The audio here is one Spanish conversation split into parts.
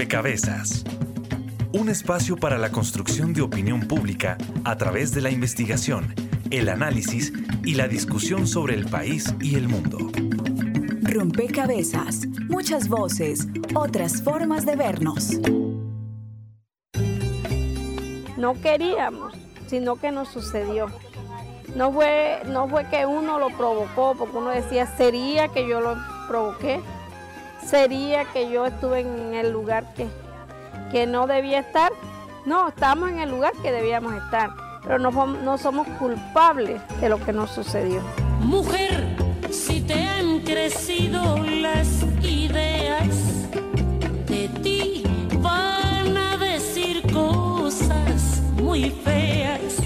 Rompecabezas. Un espacio para la construcción de opinión pública a través de la investigación, el análisis y la discusión sobre el país y el mundo. Rompecabezas, muchas voces, otras formas de vernos. No queríamos, sino que nos sucedió. No fue, no fue que uno lo provocó, porque uno decía, sería que yo lo provoqué, sería que yo estuve en el lugar que, que no debía estar. No, estamos en el lugar que debíamos estar, pero no, no somos culpables de lo que nos sucedió. Mujer, si te han crecido las ideas, de ti van a decir cosas muy feas.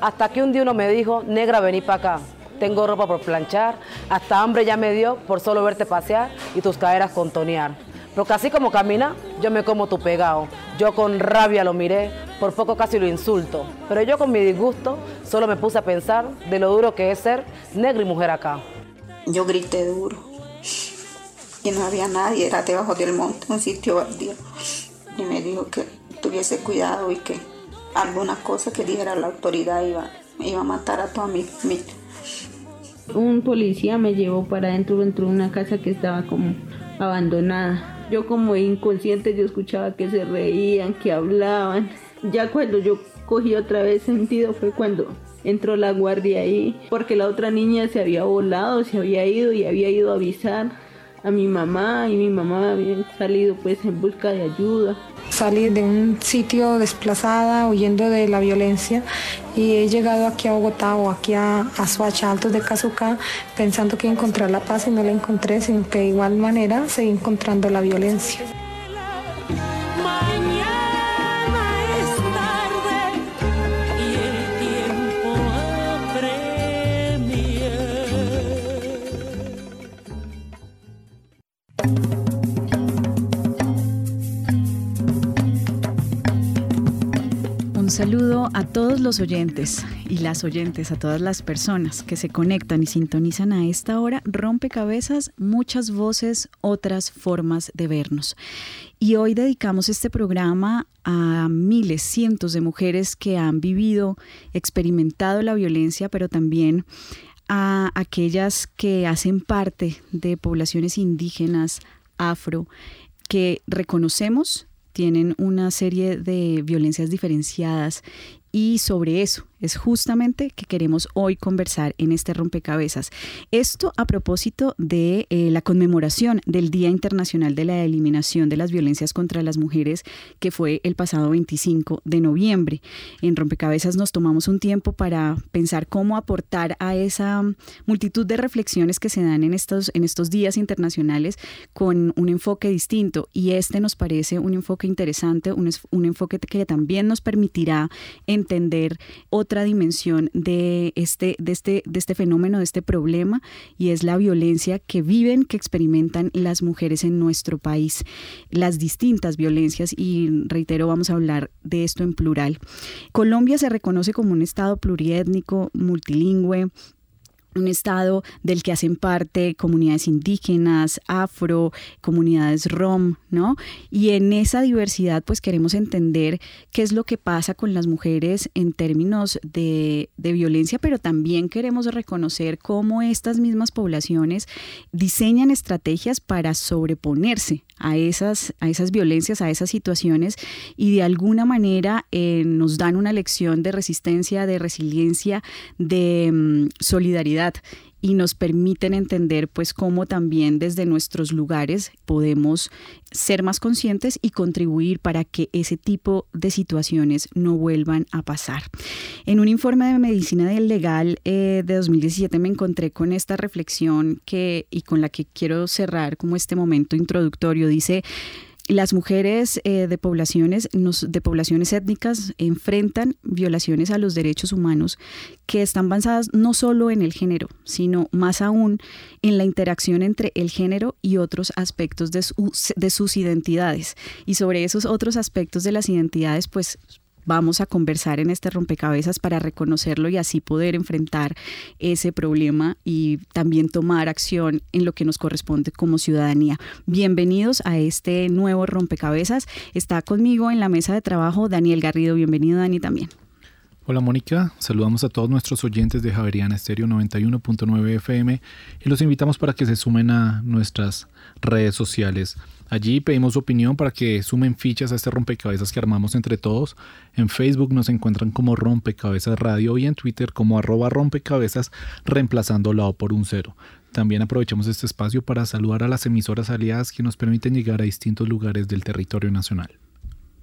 Hasta que un día uno me dijo, negra, vení para acá. Tengo ropa por planchar, hasta hambre ya me dio por solo verte pasear y tus caderas contonear. Porque así como camina, yo me como tu pegado. Yo con rabia lo miré, por poco casi lo insulto. Pero yo con mi disgusto solo me puse a pensar de lo duro que es ser negra y mujer acá. Yo grité duro. Y no había nadie, era debajo del monte, un sitio baldío. Y me dijo que tuviese cuidado y que alguna cosa que dijera la autoridad iba, iba a matar a toda mi familia. Un policía me llevó para adentro dentro de una casa que estaba como abandonada. Yo como inconsciente yo escuchaba que se reían, que hablaban. Ya cuando yo cogí otra vez sentido fue cuando entró la guardia ahí, porque la otra niña se había volado, se había ido y había ido a avisar a mi mamá y mi mamá había salido pues en busca de ayuda. Salí de un sitio desplazada, huyendo de la violencia y he llegado aquí a Bogotá o aquí a, a Soacha, Altos de Cazucá, pensando que encontrar la paz y no la encontré, sino que de igual manera seguí encontrando la violencia. Saludo a todos los oyentes y las oyentes, a todas las personas que se conectan y sintonizan a esta hora. Rompecabezas, muchas voces, otras formas de vernos. Y hoy dedicamos este programa a miles, cientos de mujeres que han vivido, experimentado la violencia, pero también a aquellas que hacen parte de poblaciones indígenas, afro, que reconocemos tienen una serie de violencias diferenciadas y sobre eso es justamente que queremos hoy conversar en este rompecabezas. Esto a propósito de eh, la conmemoración del Día Internacional de la Eliminación de las Violencias contra las Mujeres, que fue el pasado 25 de noviembre. En rompecabezas nos tomamos un tiempo para pensar cómo aportar a esa multitud de reflexiones que se dan en estos, en estos días internacionales con un enfoque distinto. Y este nos parece un enfoque interesante, un, un enfoque que también nos permitirá entender otra dimensión de este, de, este, de este fenómeno, de este problema, y es la violencia que viven, que experimentan las mujeres en nuestro país, las distintas violencias, y reitero, vamos a hablar de esto en plural. Colombia se reconoce como un Estado pluriétnico, multilingüe, un estado del que hacen parte comunidades indígenas, afro, comunidades rom, ¿no? Y en esa diversidad pues queremos entender qué es lo que pasa con las mujeres en términos de, de violencia, pero también queremos reconocer cómo estas mismas poblaciones diseñan estrategias para sobreponerse a esas, a esas violencias, a esas situaciones y de alguna manera eh, nos dan una lección de resistencia, de resiliencia, de mm, solidaridad y nos permiten entender pues cómo también desde nuestros lugares podemos ser más conscientes y contribuir para que ese tipo de situaciones no vuelvan a pasar. En un informe de medicina del legal eh, de 2017 me encontré con esta reflexión que y con la que quiero cerrar como este momento introductorio dice las mujeres eh, de, poblaciones, de poblaciones étnicas enfrentan violaciones a los derechos humanos que están basadas no solo en el género, sino más aún en la interacción entre el género y otros aspectos de, de sus identidades. Y sobre esos otros aspectos de las identidades, pues vamos a conversar en este rompecabezas para reconocerlo y así poder enfrentar ese problema y también tomar acción en lo que nos corresponde como ciudadanía. Bienvenidos a este nuevo rompecabezas. Está conmigo en la mesa de trabajo Daniel Garrido. Bienvenido Dani también. Hola Mónica, saludamos a todos nuestros oyentes de Javeriana Estéreo 91.9 FM y los invitamos para que se sumen a nuestras redes sociales. Allí pedimos su opinión para que sumen fichas a este rompecabezas que armamos entre todos. En Facebook nos encuentran como Rompecabezas Radio y en Twitter como arroba rompecabezas reemplazando la O por un cero. También aprovechamos este espacio para saludar a las emisoras aliadas que nos permiten llegar a distintos lugares del territorio nacional.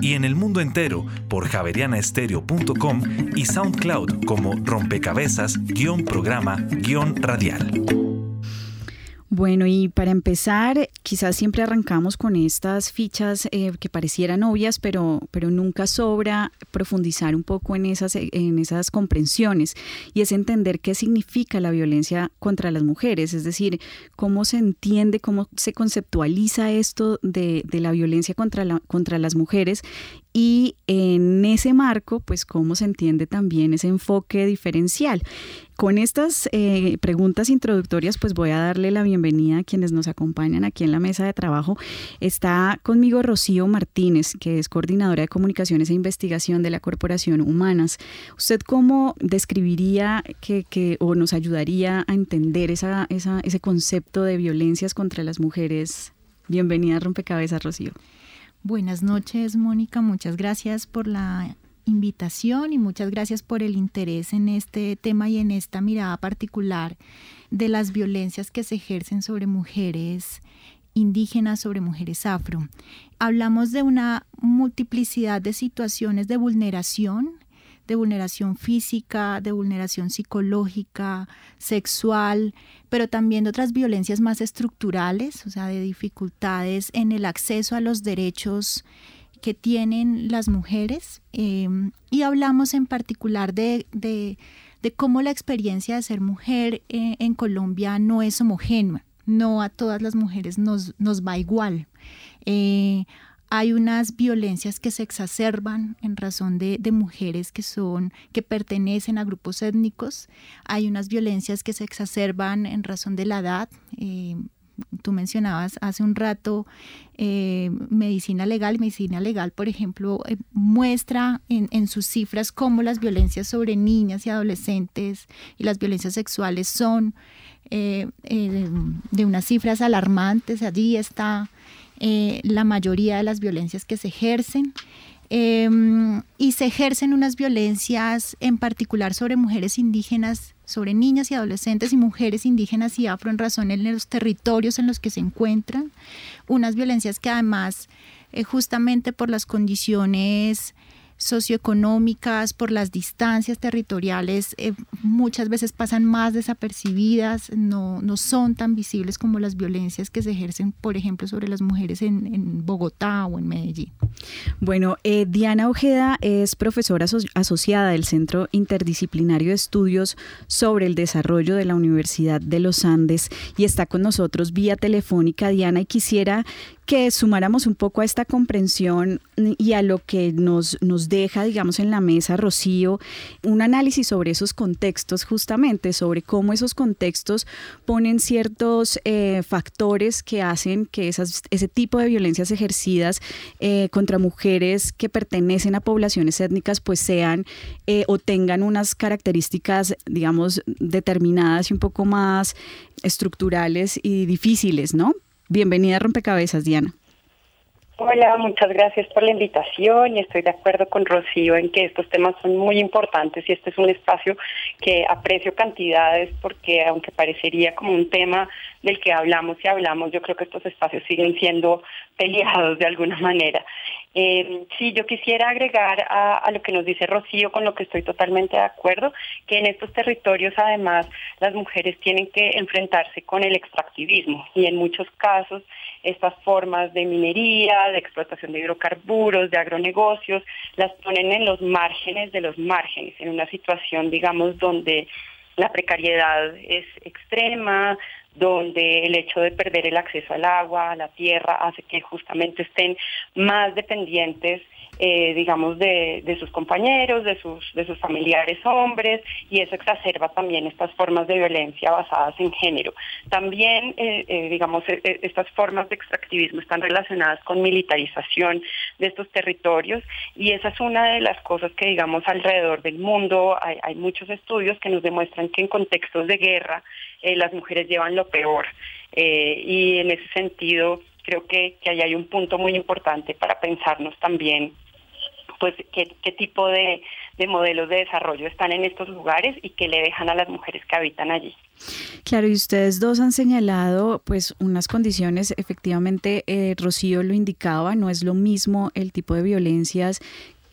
y en el mundo entero por javerianaestereo.com y SoundCloud como rompecabezas-programa-radial. Bueno, y para empezar, quizás siempre arrancamos con estas fichas eh, que parecieran obvias, pero, pero nunca sobra profundizar un poco en esas, en esas comprensiones y es entender qué significa la violencia contra las mujeres, es decir, cómo se entiende, cómo se conceptualiza esto de, de la violencia contra, la, contra las mujeres y en ese marco, pues cómo se entiende también ese enfoque diferencial. Con estas eh, preguntas introductorias, pues voy a darle la bienvenida a quienes nos acompañan aquí en la mesa de trabajo. Está conmigo Rocío Martínez, que es coordinadora de comunicaciones e investigación de la Corporación Humanas. ¿Usted cómo describiría que, o nos ayudaría a entender ese concepto de violencias contra las mujeres? Bienvenida a Rompecabezas, Rocío. Buenas noches, Mónica. Muchas gracias por la invitación y muchas gracias por el interés en este tema y en esta mirada particular de las violencias que se ejercen sobre mujeres indígenas, sobre mujeres afro. Hablamos de una multiplicidad de situaciones de vulneración de vulneración física, de vulneración psicológica, sexual, pero también de otras violencias más estructurales, o sea, de dificultades en el acceso a los derechos que tienen las mujeres. Em, y hablamos en particular de, cómo la experiencia de ser mujer eh, en Colombia no es homogénea, no a todas las mujeres nos, nos va igual. Eh, hay unas violencias que se exacerban en razón de, mujeres que son que pertenecen a grupos étnicos. Hay unas violencias que se exacerban en razón de la edad. Eh, tú mencionabas hace un rato eh, medicina legal. Medicina legal por ejemplo eh, muestra en, sus cifras cómo las violencias sobre niñas y adolescentes y las violencias sexuales son de unas cifras alarmantes. Allí está eh, la mayoría de las violencias que se ejercen. Em, y se ejercen unas violencias en particular sobre mujeres indígenas, sobre niñas y adolescentes y mujeres indígenas y afro en razón en los territorios en los que se encuentran. Unas violencias que además, eh, justamente por las condiciones socioeconómicas, por las distancias territoriales, eh, muchas veces pasan más desapercibidas, no, no son tan visibles como las violencias que se ejercen, por ejemplo, sobre las mujeres en, Bogotá o en Medellín. Bueno, eh, Diana Ojeda es profesora asociada del Centro Interdisciplinario de Estudios sobre el Desarrollo de la Universidad de los Andes y está con nosotros vía telefónica. Diana, y quisiera que sumáramos un poco a esta comprensión y a lo que nos, nos deja, digamos, en la mesa, Rocío, un análisis sobre esos contextos, justamente, sobre cómo esos contextos ponen ciertos eh, factores que hacen que esas, ese tipo de violencias ejercidas eh, contra mujeres que pertenecen a poblaciones étnicas, pues sean eh, o tengan unas características, digamos, determinadas y un poco más estructurales y difíciles, ¿no? Bienvenida a Rompecabezas, Diana. Hola, muchas gracias por la invitación y estoy de acuerdo con Rocío en que estos temas son muy importantes y este es un espacio que aprecio cantidades porque aunque parecería como un tema del que hablamos y hablamos, yo creo que estos espacios siguen siendo peleados de alguna manera. Eh, sí, yo quisiera agregar a, a, lo que nos dice Rocío, con lo que estoy totalmente de acuerdo, que en estos territorios además las mujeres tienen que enfrentarse con el extractivismo y en muchos casos estas formas de minería, de explotación de hidrocarburos, de agronegocios, las ponen en los márgenes de los márgenes, en una situación, digamos, donde la precariedad es extrema, donde el hecho de perder el acceso al agua, a la tierra, hace que justamente estén más dependientes eh, digamos, de, de, sus compañeros, de sus, de sus familiares hombres, y eso exacerba también estas formas de violencia basadas en género. También, eh, eh, digamos, estas formas de extractivismo están relacionadas con militarización de estos territorios, y esa es una de las cosas que, digamos, alrededor del mundo hay, muchos estudios que nos demuestran que en contextos de guerra las mujeres llevan lo peor, y en ese sentido, creo que, que ahí hay un punto muy importante para pensarnos también pues qué, qué tipo de, de, modelos de desarrollo están en estos lugares y qué le dejan a las mujeres que habitan allí. Claro, y ustedes dos han señalado pues unas condiciones, efectivamente, eh, Rocío lo indicaba, no es lo mismo el tipo de violencias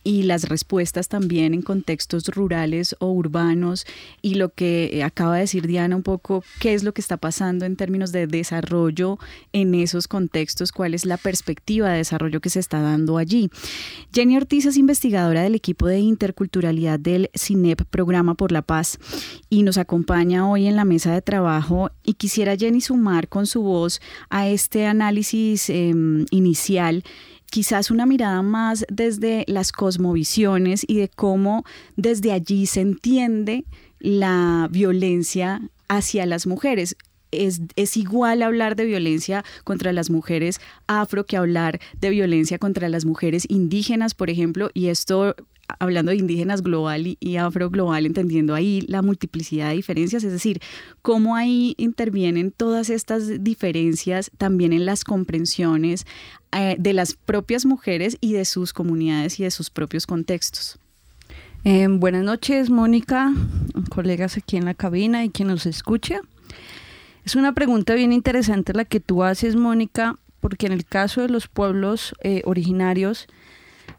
y las respuestas también en contextos rurales o urbanos y lo que acaba de decir Diana un poco, qué es lo que está pasando en términos de desarrollo en esos contextos, cuál es la perspectiva de desarrollo que se está dando allí. Jenny Ortiz es investigadora del equipo de interculturalidad del CINEP, Programa por la Paz, y nos acompaña hoy en la mesa de trabajo y quisiera Jenny sumar con su voz a este análisis eh, inicial quizás una mirada más desde las cosmovisiones y de cómo desde allí se entiende la violencia hacia las mujeres. Es, es, igual hablar de violencia contra las mujeres afro que hablar de violencia contra las mujeres indígenas, por ejemplo, y esto hablando de indígenas global y, y, afro global, entendiendo ahí la multiplicidad de diferencias, es decir, cómo ahí intervienen todas estas diferencias también en las comprensiones eh, de las propias mujeres y de sus comunidades y de sus propios contextos. Eh, buenas noches, Mónica, colegas aquí en la cabina y quien nos escucha. Es una pregunta bien interesante la que tú haces, Mónica, porque en el caso de los pueblos eh, originarios,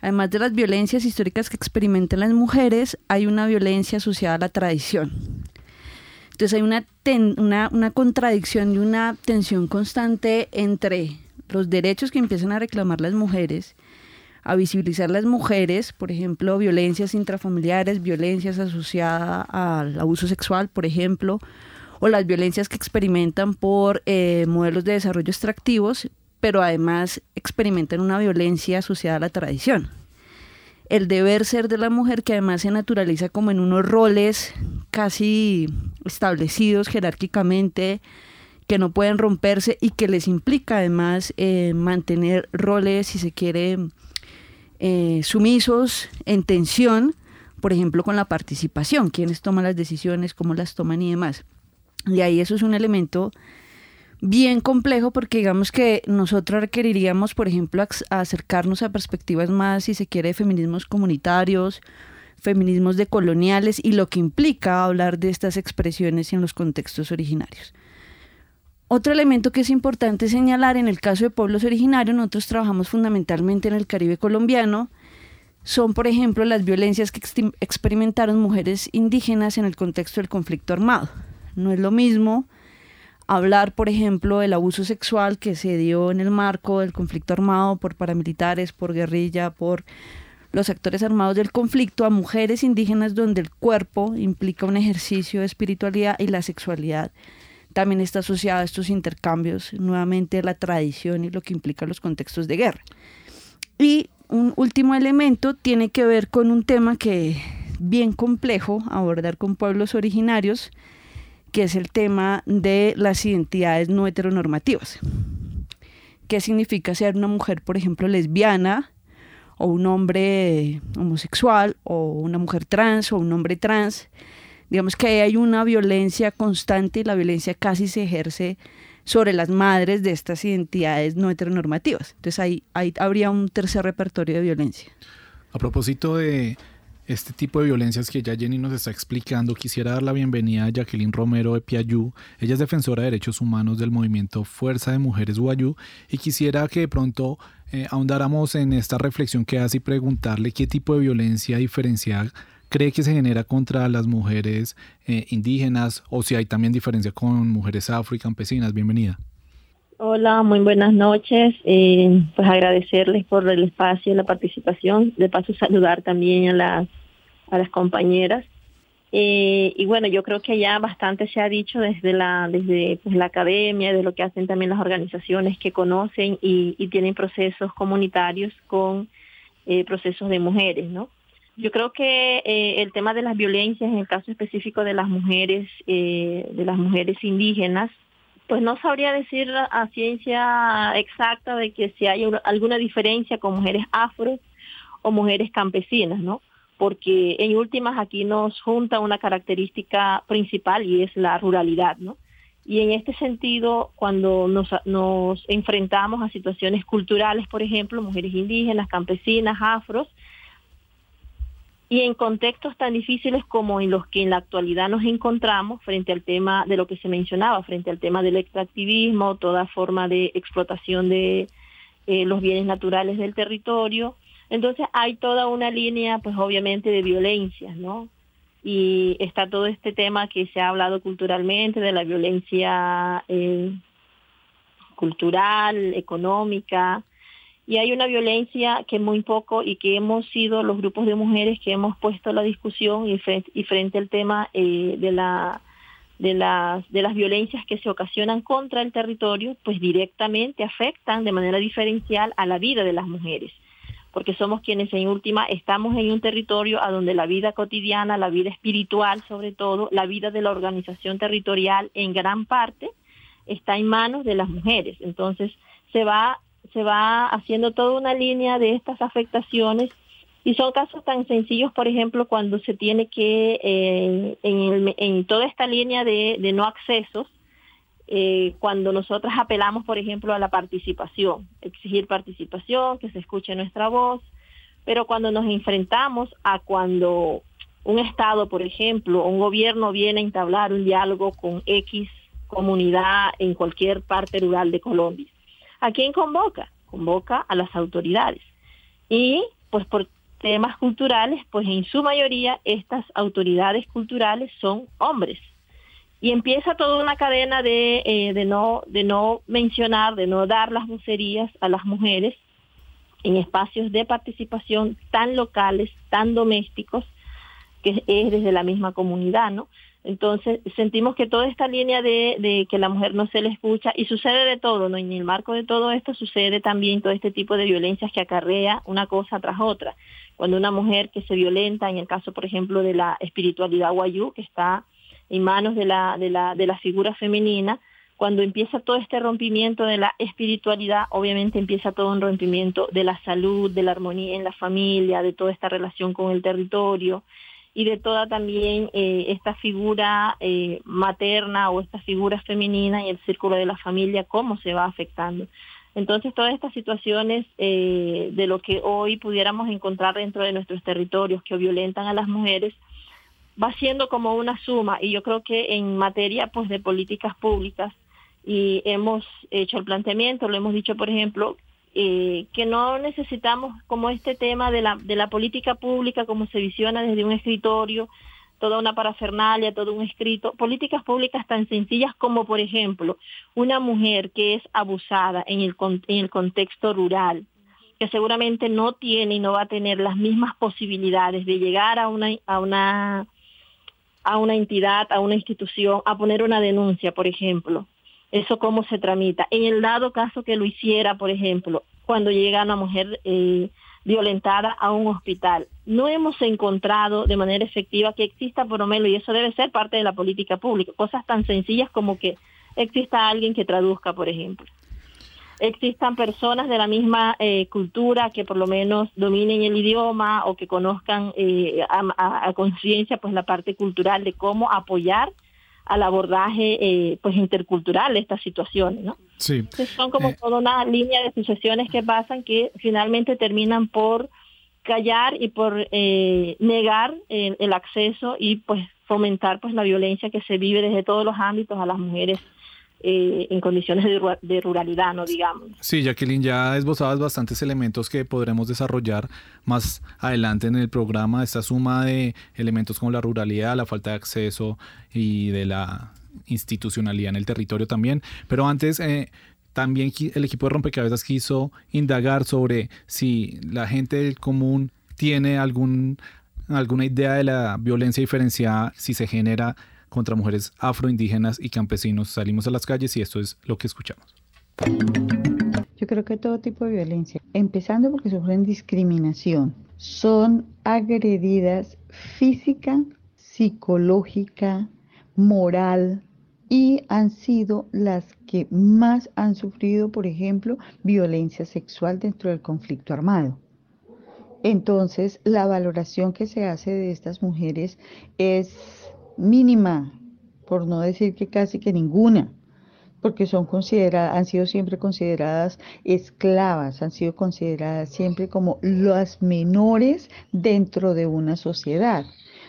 además de las violencias históricas que experimentan las mujeres, hay una violencia asociada a la tradición. Entonces hay una, una, contradicción y una tensión constante entre los derechos que empiezan a reclamar las mujeres, a visibilizar las mujeres, por ejemplo, violencias intrafamiliares, violencias asociadas al abuso sexual, por ejemplo, o las violencias que experimentan por eh, modelos de desarrollo extractivos, pero además experimentan una violencia asociada a la tradición. El deber ser de la mujer que además se naturaliza como en unos roles casi establecidos jerárquicamente, que no pueden romperse y que les implica además eh, mantener roles, si se quiere, eh, sumisos, en tensión, por ejemplo, con la participación, quiénes toman las decisiones, cómo las toman y demás. Y ahí eso es un elemento bien complejo porque digamos que nosotros requeriríamos, por ejemplo, acercarnos a perspectivas más, si se quiere, de feminismos comunitarios, feminismos decoloniales y lo que implica hablar de estas expresiones en los contextos originarios. Otro elemento que es importante señalar en el caso de pueblos originarios, nosotros trabajamos fundamentalmente en el Caribe colombiano, son por ejemplo las violencias que experimentaron mujeres indígenas en el contexto del conflicto armado. No es lo mismo hablar, por ejemplo, del abuso sexual que se dio en el marco del conflicto armado por paramilitares, por guerrilla, por los actores armados del conflicto a mujeres indígenas donde el cuerpo implica un ejercicio de espiritualidad y la sexualidad también está asociada a estos intercambios, nuevamente la tradición y lo que implica los contextos de guerra. Y un último elemento tiene que ver con un tema que bien complejo abordar con pueblos originarios, que es el tema de las identidades no heteronormativas. ¿Qué significa ser una mujer, por ejemplo, lesbiana, o un hombre homosexual, o una mujer trans, o un hombre trans? Digamos que hay una violencia constante y la violencia casi se ejerce sobre las madres de estas identidades no heteronormativas. Entonces ahí, ahí habría un tercer repertorio de violencia. A propósito de este tipo de violencias que ya Jenny nos está explicando, quisiera dar la bienvenida a Jacqueline Romero de Piayú. Ella es defensora de derechos humanos del movimiento Fuerza de Mujeres Guayú y quisiera que de pronto eh, ahondáramos en esta reflexión que hace y preguntarle qué tipo de violencia diferencial cree que se genera contra las mujeres eh, indígenas o si hay también diferencia con mujeres afro y campesinas. Bienvenida. Hola, muy buenas noches. Eh, pues agradecerles por el espacio, y la participación. De paso saludar también a las, a las compañeras. Eh, y bueno, yo creo que ya bastante se ha dicho desde la, desde pues, la academia, de lo que hacen también las organizaciones que conocen y, tienen procesos comunitarios con eh, procesos de mujeres, ¿no? Yo creo que el tema de las violencias, en el caso específico de las mujeres, de las mujeres indígenas, pues no sabría decir a ciencia exacta de que si hay alguna diferencia con mujeres afro o mujeres campesinas, ¿no? Porque en últimas aquí nos junta una característica principal y es la ruralidad, ¿no? Y en este sentido, cuando nos, nos enfrentamos a situaciones culturales, por ejemplo, mujeres indígenas, campesinas, afros, y en contextos tan difíciles como en los que en la actualidad nos encontramos frente al tema de lo que se mencionaba, frente al tema del extractivismo, toda forma de explotación de eh, los bienes naturales del territorio. Entonces hay toda una línea, pues obviamente, de violencia, ¿no? Y está todo este tema que se ha hablado culturalmente de la violencia eh, cultural, económica, y hay una violencia que muy poco y que hemos sido los grupos de mujeres que hemos puesto la discusión y frente, al tema eh, de la de las de las violencias que se ocasionan contra el territorio pues directamente afectan de manera diferencial a la vida de las mujeres porque somos quienes en última estamos en un territorio a donde la vida cotidiana, la vida espiritual sobre todo, la vida de la organización territorial en gran parte está en manos de las mujeres. Entonces se va se va haciendo toda una línea de estas afectaciones y son casos tan sencillos, por ejemplo, cuando se tiene que, eh, en, toda esta línea de, no accesos, eh, cuando nosotras apelamos, por ejemplo, a la participación, exigir participación, que se escuche nuestra voz, pero cuando nos enfrentamos a cuando un Estado, por ejemplo, un gobierno viene a entablar un diálogo con X comunidad en cualquier parte rural de Colombia ¿A quién convoca? Convoca a las autoridades. Y pues por temas culturales, pues en su mayoría estas autoridades culturales son hombres. Y empieza toda una cadena de, eh, de, no, de no mencionar, de no dar las vocerías a las mujeres en espacios de participación tan locales, tan domésticos, que es desde la misma comunidad, ¿no? Entonces, sentimos que toda esta línea de, que la mujer no se le escucha, y sucede de todo, ¿no? en el marco de todo esto sucede también todo este tipo de violencias que acarrea una cosa tras otra. Cuando una mujer que se violenta, en el caso, por ejemplo, de la espiritualidad guayú, que está en manos de la, de la, de la figura femenina, cuando empieza todo este rompimiento de la espiritualidad, obviamente empieza todo un rompimiento de la salud, de la armonía en la familia, de toda esta relación con el territorio, y de toda también eh, esta figura eh, materna o esta figura femenina y el círculo de la familia, cómo se va afectando. Entonces, todas estas situaciones eh, de lo que hoy pudiéramos encontrar dentro de nuestros territorios que violentan a las mujeres, va siendo como una suma y yo creo que en materia pues de políticas públicas y hemos hecho el planteamiento, lo hemos dicho por ejemplo, eh, que no necesitamos como este tema de la, de la política pública como se visiona desde un escritorio, toda una parafernalia, todo un escrito, políticas públicas tan sencillas como, por ejemplo, una mujer que es abusada en el, en el contexto rural, que seguramente no tiene y no va a tener las mismas posibilidades de llegar a una, a una, a una entidad, a una institución, a poner una denuncia, por ejemplo eso cómo se tramita. En el dado caso que lo hiciera, por ejemplo, cuando llega una mujer eh, violentada a un hospital, no hemos encontrado de manera efectiva que exista por lo menos, y eso debe ser parte de la política pública, cosas tan sencillas como que exista alguien que traduzca, por ejemplo. Existan personas de la misma eh, cultura que por lo menos dominen el idioma o que conozcan eh, a, a conciencia pues la parte cultural de cómo apoyar al abordaje eh, pues intercultural de estas situaciones, ¿no? Sí. son como eh. toda una línea de sucesiones que pasan que finalmente terminan por callar y por eh, negar el, acceso y pues fomentar pues la violencia que se vive desde todos los ámbitos a las mujeres eh, en condiciones de, ruralidad, no digamos. Sí, Jacqueline, ya esbozabas bastantes elementos que podremos desarrollar más adelante en el programa, esta suma de elementos como la ruralidad, la falta de acceso y de la institucionalidad en el territorio también. Pero antes, eh, también el equipo de rompecabezas quiso indagar sobre si la gente del común tiene algún, alguna idea de la violencia diferenciada, si se genera contra mujeres afroindígenas y campesinos. Salimos a las calles y esto es lo que escuchamos. Yo creo que todo tipo de violencia, empezando porque sufren discriminación, son agredidas física, psicológica, moral, y han sido las que más han sufrido, por ejemplo, violencia sexual dentro del conflicto armado. Entonces, la valoración que se hace de estas mujeres es mínima, por no decir que casi que ninguna, porque son consideradas, han sido siempre consideradas esclavas, han sido consideradas siempre como las menores dentro de una sociedad.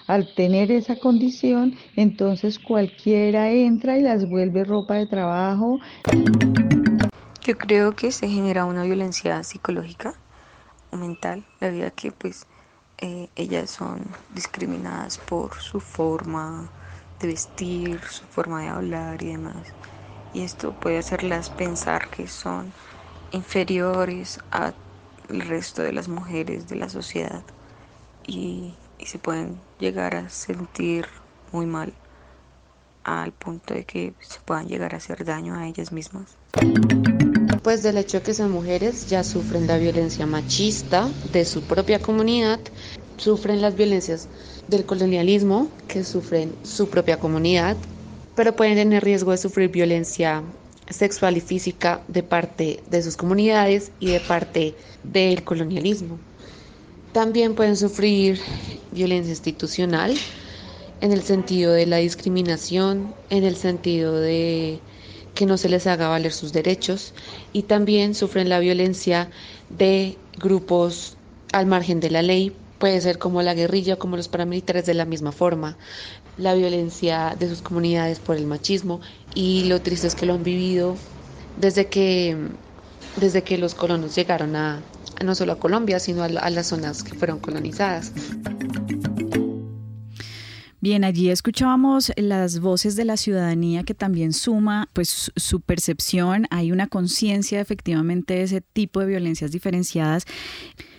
Al tener esa condición, entonces cualquiera entra y las vuelve ropa de trabajo. Yo creo que se genera una violencia psicológica o mental, debido a que pues eh, ellas son discriminadas por su forma de vestir, su forma de hablar y demás. Y esto puede hacerlas pensar que son inferiores al resto de las mujeres de la sociedad y y se pueden llegar a sentir muy mal al punto de que se puedan llegar a hacer daño a ellas mismas. Pues del hecho de que son mujeres ya sufren la violencia machista de su propia comunidad, sufren las violencias del colonialismo que sufren su propia comunidad, pero pueden tener riesgo de sufrir violencia sexual y física de parte de sus comunidades y de parte del colonialismo. También pueden sufrir violencia institucional en el sentido de la discriminación, en el sentido de que no se les haga valer sus derechos y también sufren la violencia de grupos al margen de la ley, puede ser como la guerrilla como los paramilitares de la misma forma, la violencia de sus comunidades por el machismo y lo triste es que lo han vivido desde que, desde que los colonos llegaron a, no solo a Colombia, sino a, las zonas que fueron colonizadas. Bien, allí escuchábamos las voces de la ciudadanía que también suma pues su percepción, hay una conciencia efectivamente de ese tipo de violencias diferenciadas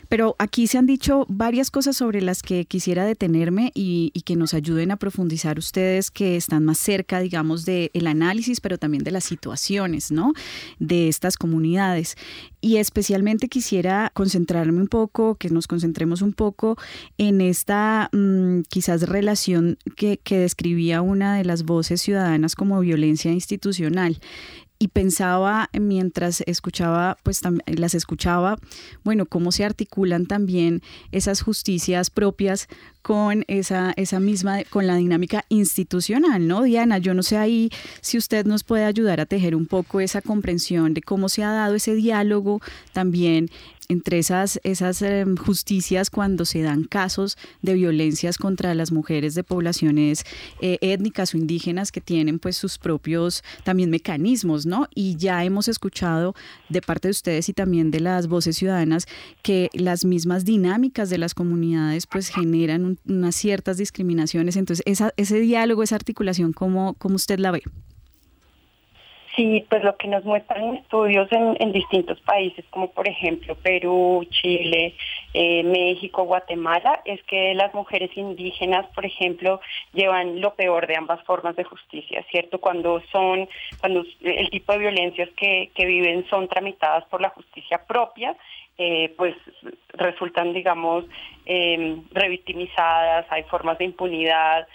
pero aquí se han dicho varias cosas sobre las que quisiera detenerme y, que nos ayuden a profundizar ustedes que están más cerca, digamos, del análisis, pero también de las situaciones, ¿no? De estas comunidades. Y especialmente quisiera concentrarme un poco, que nos concentremos un poco en esta mm, quizás relación que describía una de las voces ciudadanas como violencia institucional y pensaba mientras escuchaba, pues las escuchaba, bueno, cómo se articulan también esas justicias propias con esa, esa misma, con la dinámica institucional, ¿no? Diana, yo no sé ahí si usted nos puede ayudar a tejer un poco esa comprensión de cómo se ha dado ese diálogo también entre esas, esas em, justicias cuando se dan casos de violencias contra las mujeres de poblaciones eh, étnicas o indígenas que tienen pues sus propios también mecanismos, ¿no? Y ya hemos escuchado de parte de ustedes y también de las voces ciudadanas que las mismas dinámicas de las comunidades pues generan unas ciertas discriminaciones. Entonces, esa, ese diálogo, esa articulación, ¿cómo, cómo usted la ve? Sí, pues lo que nos muestran estudios en, distintos países, como por ejemplo Perú, Chile, eh, México, Guatemala, es que las mujeres indígenas, por ejemplo, llevan lo peor de ambas formas de justicia, ¿cierto? Cuando son, cuando el tipo de violencias que, viven son tramitadas por la justicia propia, eh, pues resultan, digamos, eh, revictimizadas, hay formas de impunidad,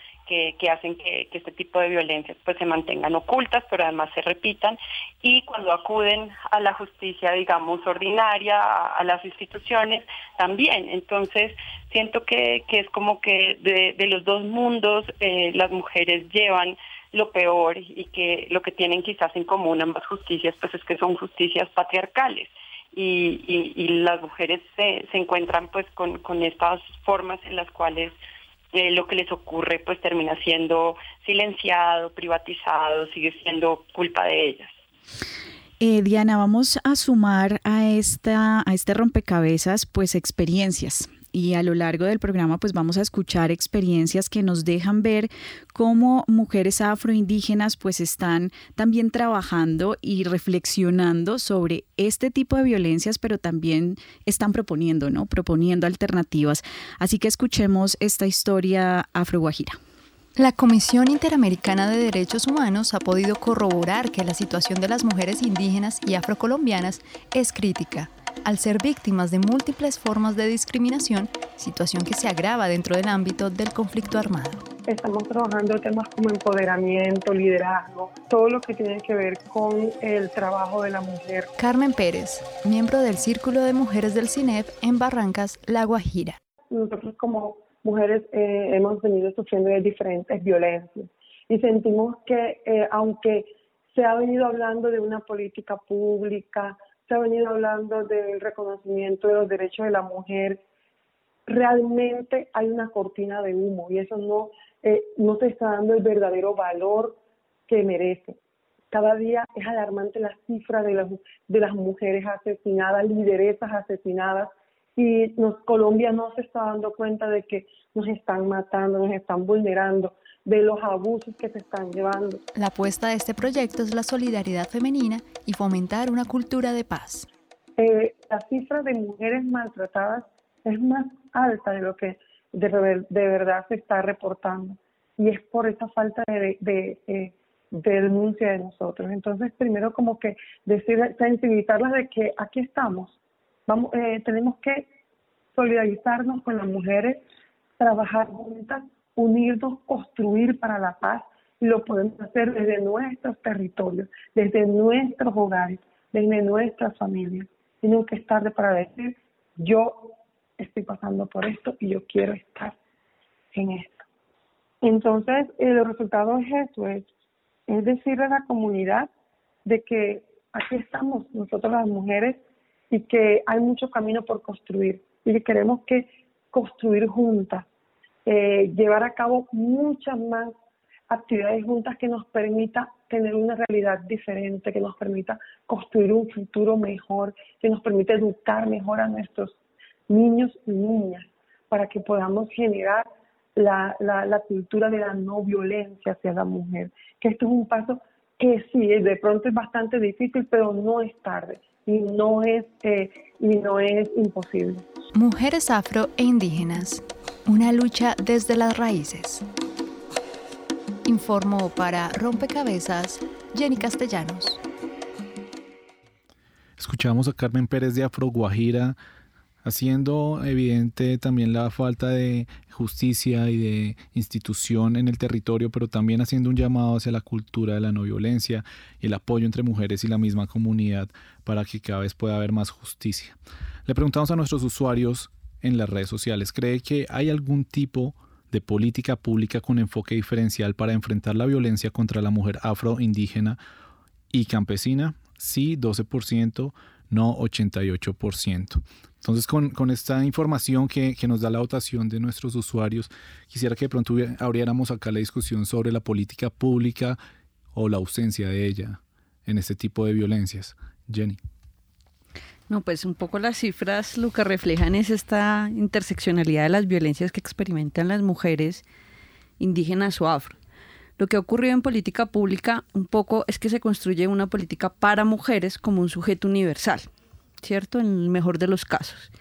que, hacen que, este tipo de violencias pues se mantengan ocultas, pero además se repitan. Y cuando acuden a la justicia, digamos, ordinaria, a, las instituciones, también. Entonces, siento que, es como que de, los dos mundos eh, las mujeres llevan lo peor y que lo que tienen quizás en común ambas justicias, pues es que son justicias patriarcales y, las mujeres se, se encuentran pues con, con estas formas en las cuales eh, lo que les ocurre pues termina siendo silenciado, privatizado, sigue siendo culpa de ellas. Eh, Diana, vamos a sumar a, esta, a este rompecabezas pues experiencias y a lo largo del programa pues vamos a escuchar experiencias que nos dejan ver cómo mujeres afroindígenas pues están también trabajando y reflexionando sobre este tipo de violencias, pero también están proponiendo, ¿no? Proponiendo alternativas. Así que escuchemos esta historia afroguajira. La Comisión Interamericana de Derechos Humanos ha podido corroborar que la situación de las mujeres indígenas y afrocolombianas es crítica, al ser víctimas de múltiples formas de discriminación, situación que se agrava dentro del ámbito del conflicto armado. Estamos trabajando temas como empoderamiento, liderazgo, todo lo que tiene que ver con el trabajo de la mujer. Carmen Pérez, miembro del Círculo de Mujeres del CINEP en Barrancas, La Guajira. Nosotros como mujeres eh, hemos venido sufriendo de diferentes violencias y sentimos que eh, aunque se ha venido hablando de una política pública, venido hablando del reconocimiento de los derechos de la mujer, realmente hay una cortina de humo y eso no, eh, no se está dando el verdadero valor que merece. Cada día es alarmante la cifra de las, de las mujeres asesinadas, lideresas asesinadas, y nos, Colombia no se está dando cuenta de que nos están matando, nos están vulnerando, de los abusos que se están llevando. La apuesta de este proyecto es la solidaridad femenina y fomentar una cultura de paz. Eh, la cifra de mujeres maltratadas es más alta de lo que de, de verdad se está reportando y es por esa falta de, de, eh, de denuncia de nosotros. Entonces, primero como que decir, sensibilizarlas de que aquí estamos, Vamos, eh, tenemos que solidarizarnos con las mujeres, trabajar juntas, unirnos, construir para la paz y lo podemos hacer desde nuestros territorios, desde nuestros hogares, desde nuestras familias. Y nunca es tarde para decir, yo estoy pasando por esto y yo quiero estar en esto. Entonces, el resultado es eso, es, es decirle a la comunidad de que aquí estamos nosotros las mujeres y que hay mucho camino por construir y que queremos que construir juntas, eh, llevar a cabo muchas más actividades juntas que nos permita tener una realidad diferente, que nos permita construir un futuro mejor, que nos permita educar mejor a nuestros niños y niñas, para que podamos generar la, la, la cultura de la no violencia hacia la mujer. Que esto es un paso que sí, de pronto es bastante difícil, pero no es tarde y no es, eh, y no es imposible. Mujeres afro e indígenas, una lucha desde las raíces. Informó para Rompecabezas Jenny Castellanos. Escuchamos a Carmen Pérez de Afro Guajira haciendo evidente también la falta de justicia y de institución en el territorio, pero también haciendo un llamado hacia la cultura de la no violencia y el apoyo entre mujeres y la misma comunidad para que cada vez pueda haber más justicia. Le preguntamos a nuestros usuarios en las redes sociales, ¿cree que hay algún tipo de política pública con enfoque diferencial para enfrentar la violencia contra la mujer afroindígena y campesina? Sí, 12%, no 88%. Entonces, con, esta información que, nos da la votación de nuestros usuarios, quisiera que de pronto abriéramos acá la discusión sobre la política pública o la ausencia de ella en este tipo de violencias. Jenny. No, pues un poco las cifras lo que reflejan es esta interseccionalidad de las violencias que experimentan las mujeres indígenas o afro. Lo que ha ocurrido en política pública un poco es que se construye una política para mujeres como un sujeto universal. ¿cierto? En el mejor de los casos.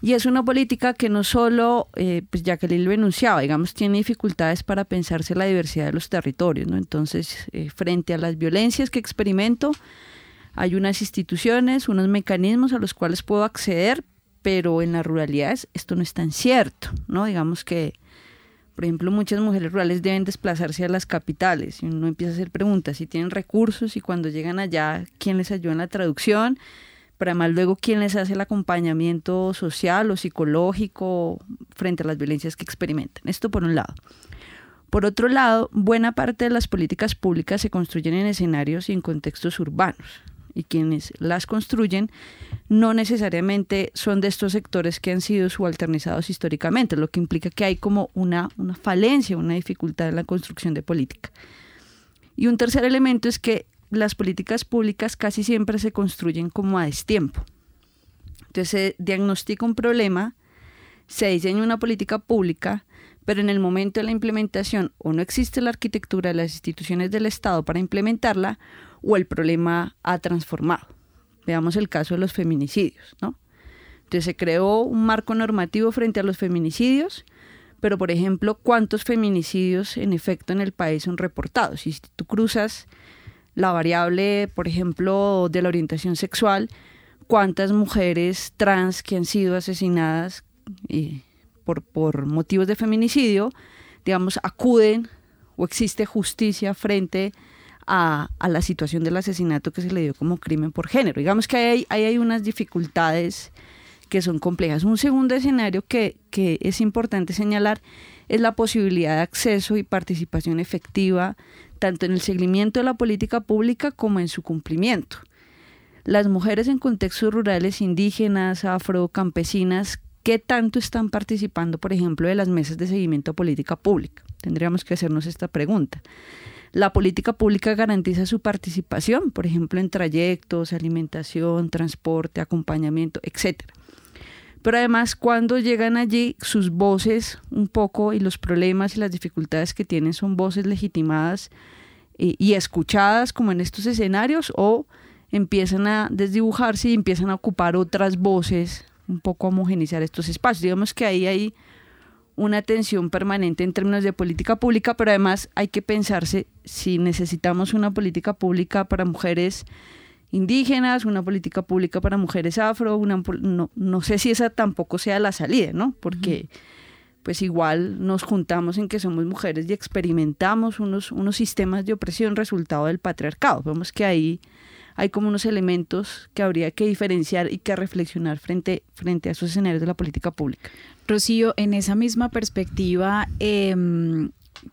Y es una política que no solo, eh, pues Jacqueline lo enunciaba, digamos, tiene dificultades para pensarse la diversidad de los territorios, ¿no? Entonces, eh, frente a las violencias que experimento, hay unas instituciones, unos mecanismos a los cuales puedo acceder, pero en las ruralidades esto no es tan cierto, ¿no? Digamos que, por ejemplo, muchas mujeres rurales deben desplazarse a las capitales y uno empieza a hacer preguntas si tienen recursos y cuando llegan allá, ¿quién les ayuda en la traducción? pero además luego quién les hace el acompañamiento social o psicológico frente a las violencias que experimentan. Esto por un lado. Por otro lado, buena parte de las políticas públicas se construyen en escenarios y en contextos urbanos. Y quienes las construyen no necesariamente son de estos sectores que han sido subalternizados históricamente, lo que implica que hay como una, una falencia, una dificultad en la construcción de política. Y un tercer elemento es que las políticas públicas casi siempre se construyen como a destiempo. Entonces se diagnostica un problema, se diseña una política pública, pero en el momento de la implementación o no existe la arquitectura de las instituciones del Estado para implementarla o el problema ha transformado. Veamos el caso de los feminicidios, ¿no? Entonces se creó un marco normativo frente a los feminicidios, pero por ejemplo, ¿cuántos feminicidios en efecto en el país son reportados? Y si tú cruzas la variable, por ejemplo, de la orientación sexual, ¿cuántas mujeres trans que han sido asesinadas y por, por motivos de feminicidio, digamos, acuden o existe justicia frente a, a, la situación del asesinato que se le dio como crimen por género. Digamos que hay, hay, hay unas dificultades que son complejas. Un segundo escenario que, que es importante señalar es la posibilidad de acceso y participación efectiva tanto en el seguimiento de la política pública como en su cumplimiento. Las mujeres en contextos rurales indígenas, afrocampesinas, ¿qué tanto están participando, por ejemplo, de las mesas de seguimiento a política pública? Tendríamos que hacernos esta pregunta. La política pública garantiza su participación, por ejemplo, en trayectos, alimentación, transporte, acompañamiento, etc. Pero además, cuando llegan allí, sus voces un poco y los problemas y las dificultades que tienen son voces legitimadas y, y escuchadas como en estos escenarios o empiezan a desdibujarse y empiezan a ocupar otras voces, un poco a homogenizar estos espacios. Digamos que ahí hay una tensión permanente en términos de política pública, pero además hay que pensarse si necesitamos una política pública para mujeres indígenas, una política pública para mujeres afro, una, no, no sé si esa tampoco sea la salida, ¿no? Porque pues igual nos juntamos en que somos mujeres y experimentamos unos, unos sistemas de opresión resultado del patriarcado. Vemos que ahí hay como unos elementos que habría que diferenciar y que reflexionar frente, frente a esos escenarios de la política pública. Rocío, en esa misma perspectiva, eh,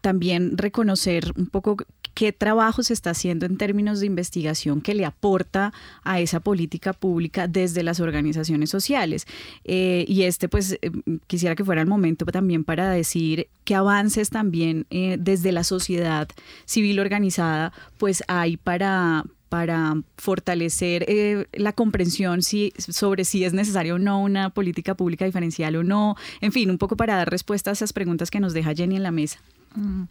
también reconocer un poco qué trabajo se está haciendo en términos de investigación que le aporta a esa política pública desde las organizaciones sociales. Eh, y este, pues, eh, quisiera que fuera el momento también para decir qué avances también eh, desde la sociedad civil organizada, pues hay para para fortalecer eh, la comprensión si, sobre si es necesaria o no una política pública diferencial o no, en fin, un poco para dar respuesta a esas preguntas que nos deja Jenny en la mesa. Mm.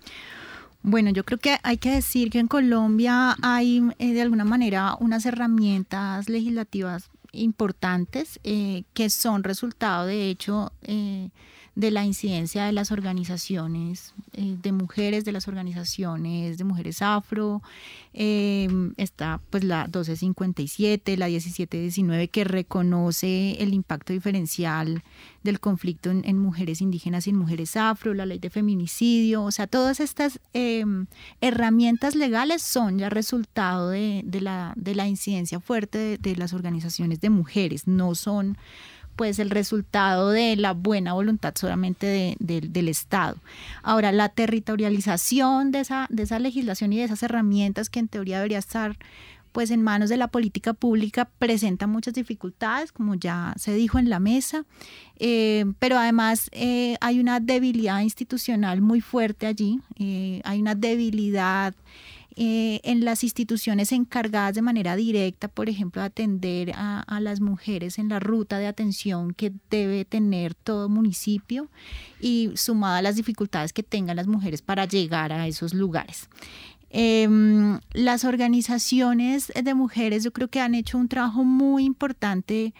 Bueno, yo creo que hay que decir que en Colombia hay eh, de alguna manera unas herramientas legislativas importantes eh, que son resultado de hecho de la incidencia de las organizaciones eh, de mujeres, de las organizaciones de mujeres afro. Em, está pues la 1257, la 1719 que reconoce el impacto diferencial del conflicto en, mujeres indígenas y en mujeres afro, la ley de feminicidio, o sea, todas estas em, herramientas legales son ya resultado de, la, de la incidencia fuerte de las organizaciones de mujeres, no son pues el resultado de la buena voluntad solamente del Estado. Ahora, la territorialización de esa, de esa legislación y de esas herramientas que en teoría debería estar pues en manos de la política pública presenta muchas dificultades, como ya se dijo en la mesa, eh, pero además eh, hay una debilidad institucional muy fuerte allí, eh, hay una debilidad eh, en las instituciones encargadas de manera directa, por ejemplo, de atender a, las mujeres en la ruta de atención que debe tener todo municipio y sumada a las dificultades que tengan las mujeres para llegar a esos lugares. Em, las organizaciones de mujeres yo creo que han hecho un trabajo muy importante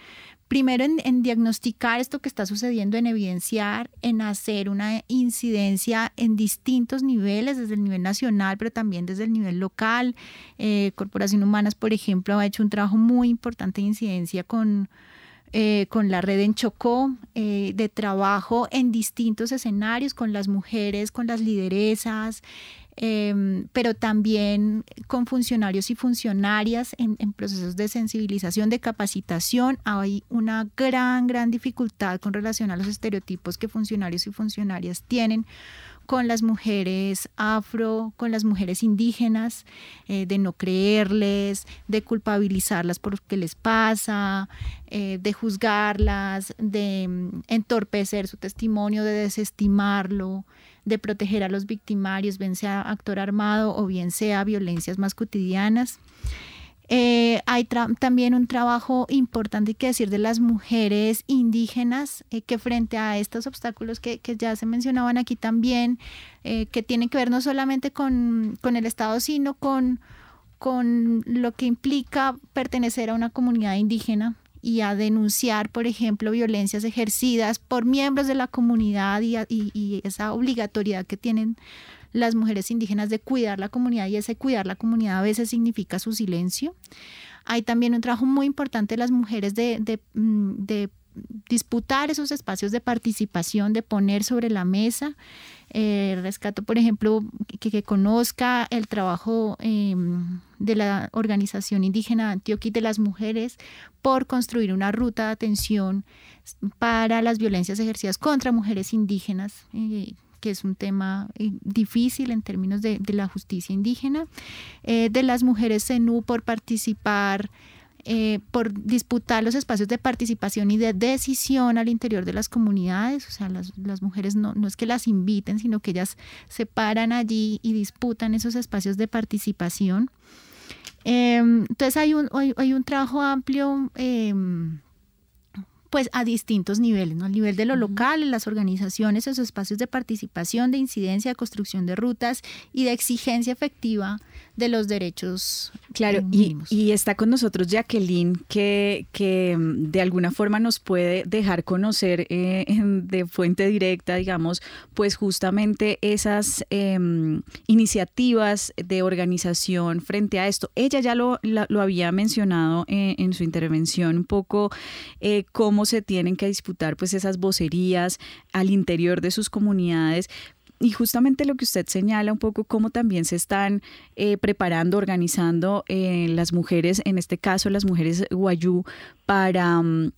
primero en, diagnosticar esto que está sucediendo, en evidenciar, en hacer una incidencia en distintos niveles, desde el nivel nacional, pero también desde el nivel local. Eh, Corporación Humanas, por ejemplo, ha hecho un trabajo muy importante de incidencia con, eh, con la red en Chocó, eh, de trabajo en distintos escenarios, con las mujeres, con las lideresas, Em, pero también con funcionarios y funcionarias en, procesos de sensibilización, de capacitación. Hay una gran, gran dificultad con relación a los estereotipos que funcionarios y funcionarias tienen con las mujeres afro, con las mujeres indígenas, eh, de no creerles, de culpabilizarlas por lo que les pasa, eh, de juzgarlas, de mm, entorpecer su testimonio, de desestimarlo, de proteger a los victimarios, bien sea actor armado o bien sea violencias más cotidianas. Eh, hay también un trabajo importante que decir de las mujeres indígenas eh, que frente a estos obstáculos que, ya se mencionaban aquí también, eh, que tienen que ver no solamente con, con el Estado, sino con, con lo que implica pertenecer a una comunidad indígena y a denunciar, por ejemplo, violencias ejercidas por miembros de la comunidad y, esa obligatoriedad que tienen las mujeres indígenas de cuidar la comunidad y ese cuidar la comunidad a veces significa su silencio. Hay también un trabajo muy importante de las mujeres de, de, mm, disputar esos espacios de participación, de poner sobre la mesa. Eh, rescato, por ejemplo, que, conozca el trabajo em, de la organización indígena Antioquia de las mujeres por construir una ruta de atención para las violencias ejercidas contra mujeres indígenas. Eh, que es un tema eh, difícil en términos de, la justicia indígena, eh, de las mujeres CENU por participar, eh, por disputar los espacios de participación y de decisión al interior de las comunidades, o sea, las, mujeres no, no, es que las inviten, sino que ellas se paran allí y disputan esos espacios de participación. Em, entonces hay un, hay, un trabajo amplio em, pues a distintos niveles, ¿no? Al nivel de lo local, en las organizaciones, esos espacios de participación, de incidencia, de construcción de rutas y de exigencia efectiva de los derechos. Claro, y, y, está con nosotros Jacqueline, que, que mm, de alguna forma nos puede dejar conocer eh, de fuente directa, digamos, pues justamente esas em, iniciativas de organización frente a esto. Ella ya lo, lo había mencionado eh, en su intervención, un poco eh, cómo se tienen que disputar pues esas vocerías al interior de sus comunidades, y justamente lo que usted señala un poco cómo también se están eh, preparando, organizando eh, las mujeres, en este caso las mujeres guayú, para... Mm,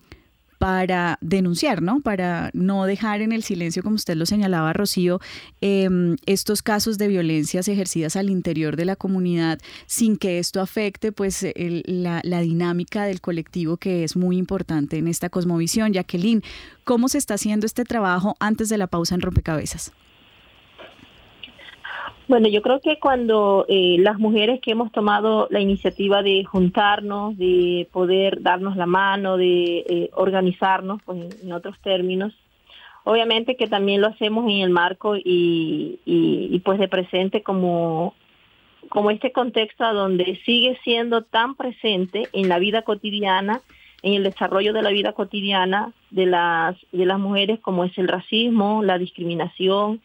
para denunciar, ¿no? Para no dejar en el silencio, como usted lo señalaba, Rocío, em, estos casos de violencias ejercidas al interior de la comunidad sin que esto afecte pues la, la, dinámica del colectivo que es muy importante en esta cosmovisión. Jacqueline, ¿cómo se está haciendo este trabajo antes de la pausa en rompecabezas? Bueno, yo creo que cuando eh, las mujeres que hemos tomado la iniciativa de juntarnos, de poder darnos la mano, de eh, organizarnos, pues en otros términos, obviamente que también lo hacemos en el marco y, y, pues de presente como, como este contexto donde sigue siendo tan presente en la vida cotidiana, en el desarrollo de la vida cotidiana de las, de las mujeres como es el racismo, la discriminación,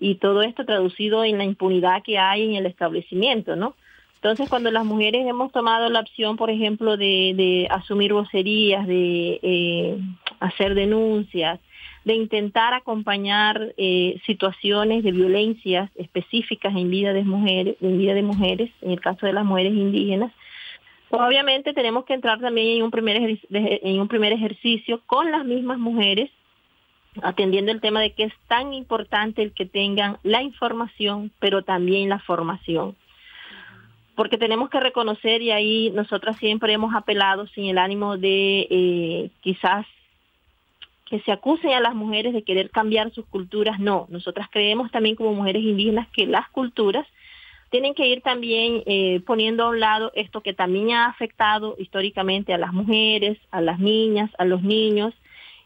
y todo esto traducido en la impunidad que hay en el establecimiento, ¿no? Entonces, cuando las mujeres hemos tomado la opción, por ejemplo, de, asumir vocerías, de eh, hacer denuncias, de intentar acompañar eh, situaciones de violencias específicas en vida de mujeres, en vida de mujeres, en el caso de las mujeres indígenas, pues obviamente tenemos que entrar también en un primer en un primer ejercicio con las mismas mujeres atendiendo el tema de que es tan importante el que tengan la información, pero también la formación. Porque tenemos que reconocer, y ahí nosotras siempre hemos apelado sin el ánimo de eh, quizás que se acuse a las mujeres de querer cambiar sus culturas, no, nosotras creemos también como mujeres indígenas que las culturas tienen que ir también eh, poniendo a un lado esto que también ha afectado históricamente a las mujeres, a las niñas, a los niños,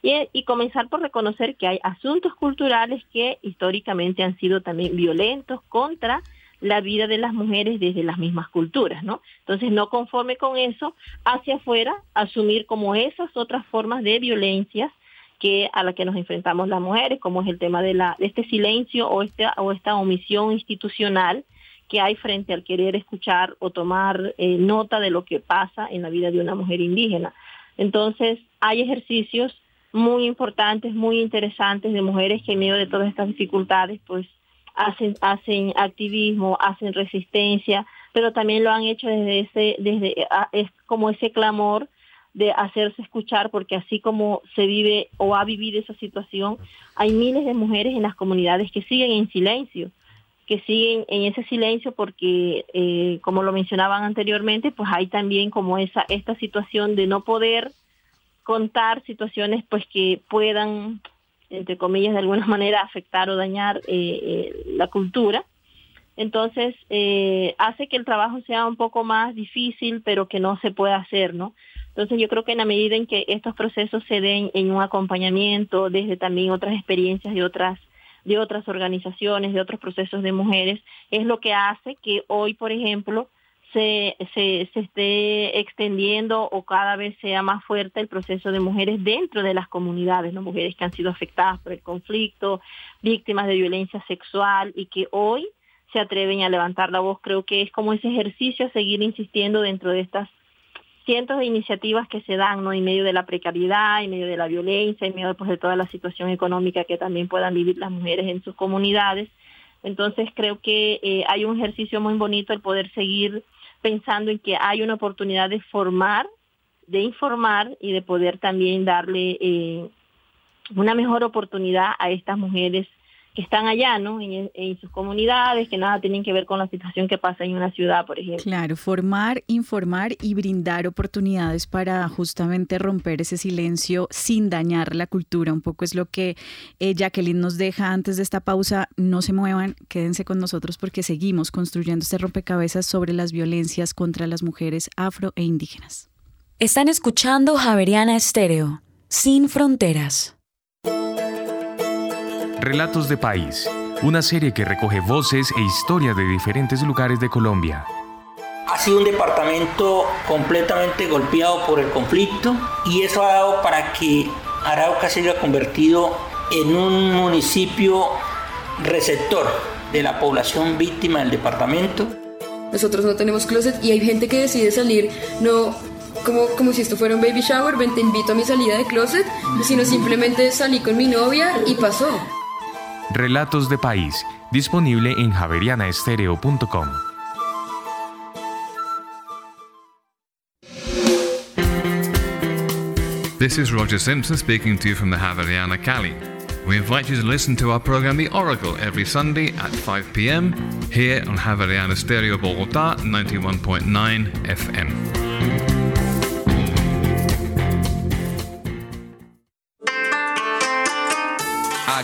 y, comenzar por reconocer que hay asuntos culturales que históricamente han sido también violentos contra la vida de las mujeres desde las mismas culturas, ¿no? Entonces, no conforme con eso, hacia afuera, asumir como esas otras formas de violencias que a la que nos enfrentamos las mujeres, como es el tema de, la, de este silencio o, este, o esta omisión institucional que hay frente al querer escuchar o tomar eh, nota de lo que pasa en la vida de una mujer indígena. Entonces, hay ejercicios muy importantes, muy interesantes de mujeres que en medio de todas estas dificultades pues hacen, hacen activismo, hacen resistencia, pero también lo han hecho desde ese, desde es como ese clamor de hacerse escuchar, porque así como se vive o ha vivido esa situación, hay miles de mujeres en las comunidades que siguen en silencio, que siguen en ese silencio porque, eh, como lo mencionaban anteriormente, pues hay también como esa esta situación de no poder contar situaciones pues que puedan, entre comillas, de alguna manera afectar o dañar eh, eh, la cultura. Entonces, hace que el trabajo sea un poco más difícil, pero que no se pueda hacer, ¿no? Entonces yo creo que en la medida en que estos procesos se den en un acompañamiento desde también otras experiencias de otras de otras organizaciones, de otros procesos de mujeres, es lo que hace que hoy, por ejemplo, se, se, se esté extendiendo o cada vez sea más fuerte el proceso de mujeres dentro de las comunidades, ¿no? mujeres que han sido afectadas por el conflicto, víctimas de violencia sexual y que hoy se atreven a levantar la voz. Creo que es como ese ejercicio seguir insistiendo dentro de estas cientos de iniciativas que se dan ¿no? en medio de la precariedad, en medio de la violencia, en medio pues, de toda la situación económica que también puedan vivir las mujeres en sus comunidades. Entonces creo que eh, hay un ejercicio muy bonito el poder seguir pensando en que hay una oportunidad de formar, de informar y de poder también darle eh, una mejor oportunidad a estas mujeres que están allá, ¿no? En, sus comunidades, que nada tienen que ver con la situación que pasa en una ciudad, por ejemplo. Claro, formar, informar y brindar oportunidades para justamente romper ese silencio sin dañar la cultura. Un poco es lo que eh, Jacqueline nos deja antes de esta pausa. No se muevan, quédense con nosotros porque seguimos construyendo este rompecabezas sobre las violencias contra las mujeres afro e indígenas. Están escuchando Javeriana Estéreo, sin fronteras. Relatos de País, una serie que recoge voces e historias de diferentes lugares de Colombia. Ha sido un departamento completamente golpeado por el conflicto y eso ha dado para que Arauca se haya convertido en un municipio receptor de la población víctima del departamento. Nosotros no tenemos closet y hay gente que decide salir no como, como si esto fuera un baby shower, ven te invito a mi salida de closet, sino simplemente salí con mi novia y pasó. Relatos de País, disponible en javerianaestereo.com. This is Roger Simpson speaking to you from the Javeriana Cali. We invite you to listen to our program The Oracle every Sunday at 5 p.m. here on Javeriana Stereo Bogotá 91.9 FM.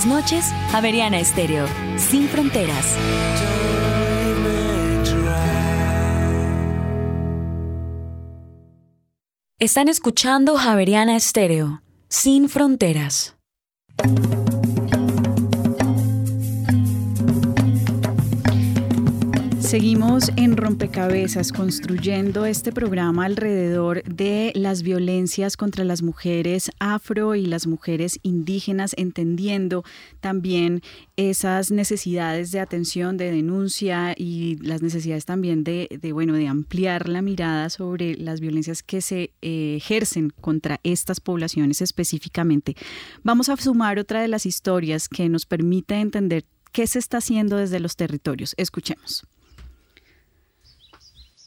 Las noches, Javeriana Estéreo, sin fronteras. Están escuchando Javeriana Estéreo, sin fronteras. Seguimos en Rompecabezas construyendo este programa alrededor de las violencias contra las mujeres afro y las mujeres indígenas, entendiendo también esas necesidades de atención, de denuncia y las necesidades también de, bueno, de ampliar la mirada sobre las violencias que se eh, ejercen contra estas poblaciones específicamente. Vamos a sumar otra de las historias que nos permite entender qué se está haciendo desde los territorios. Escuchemos.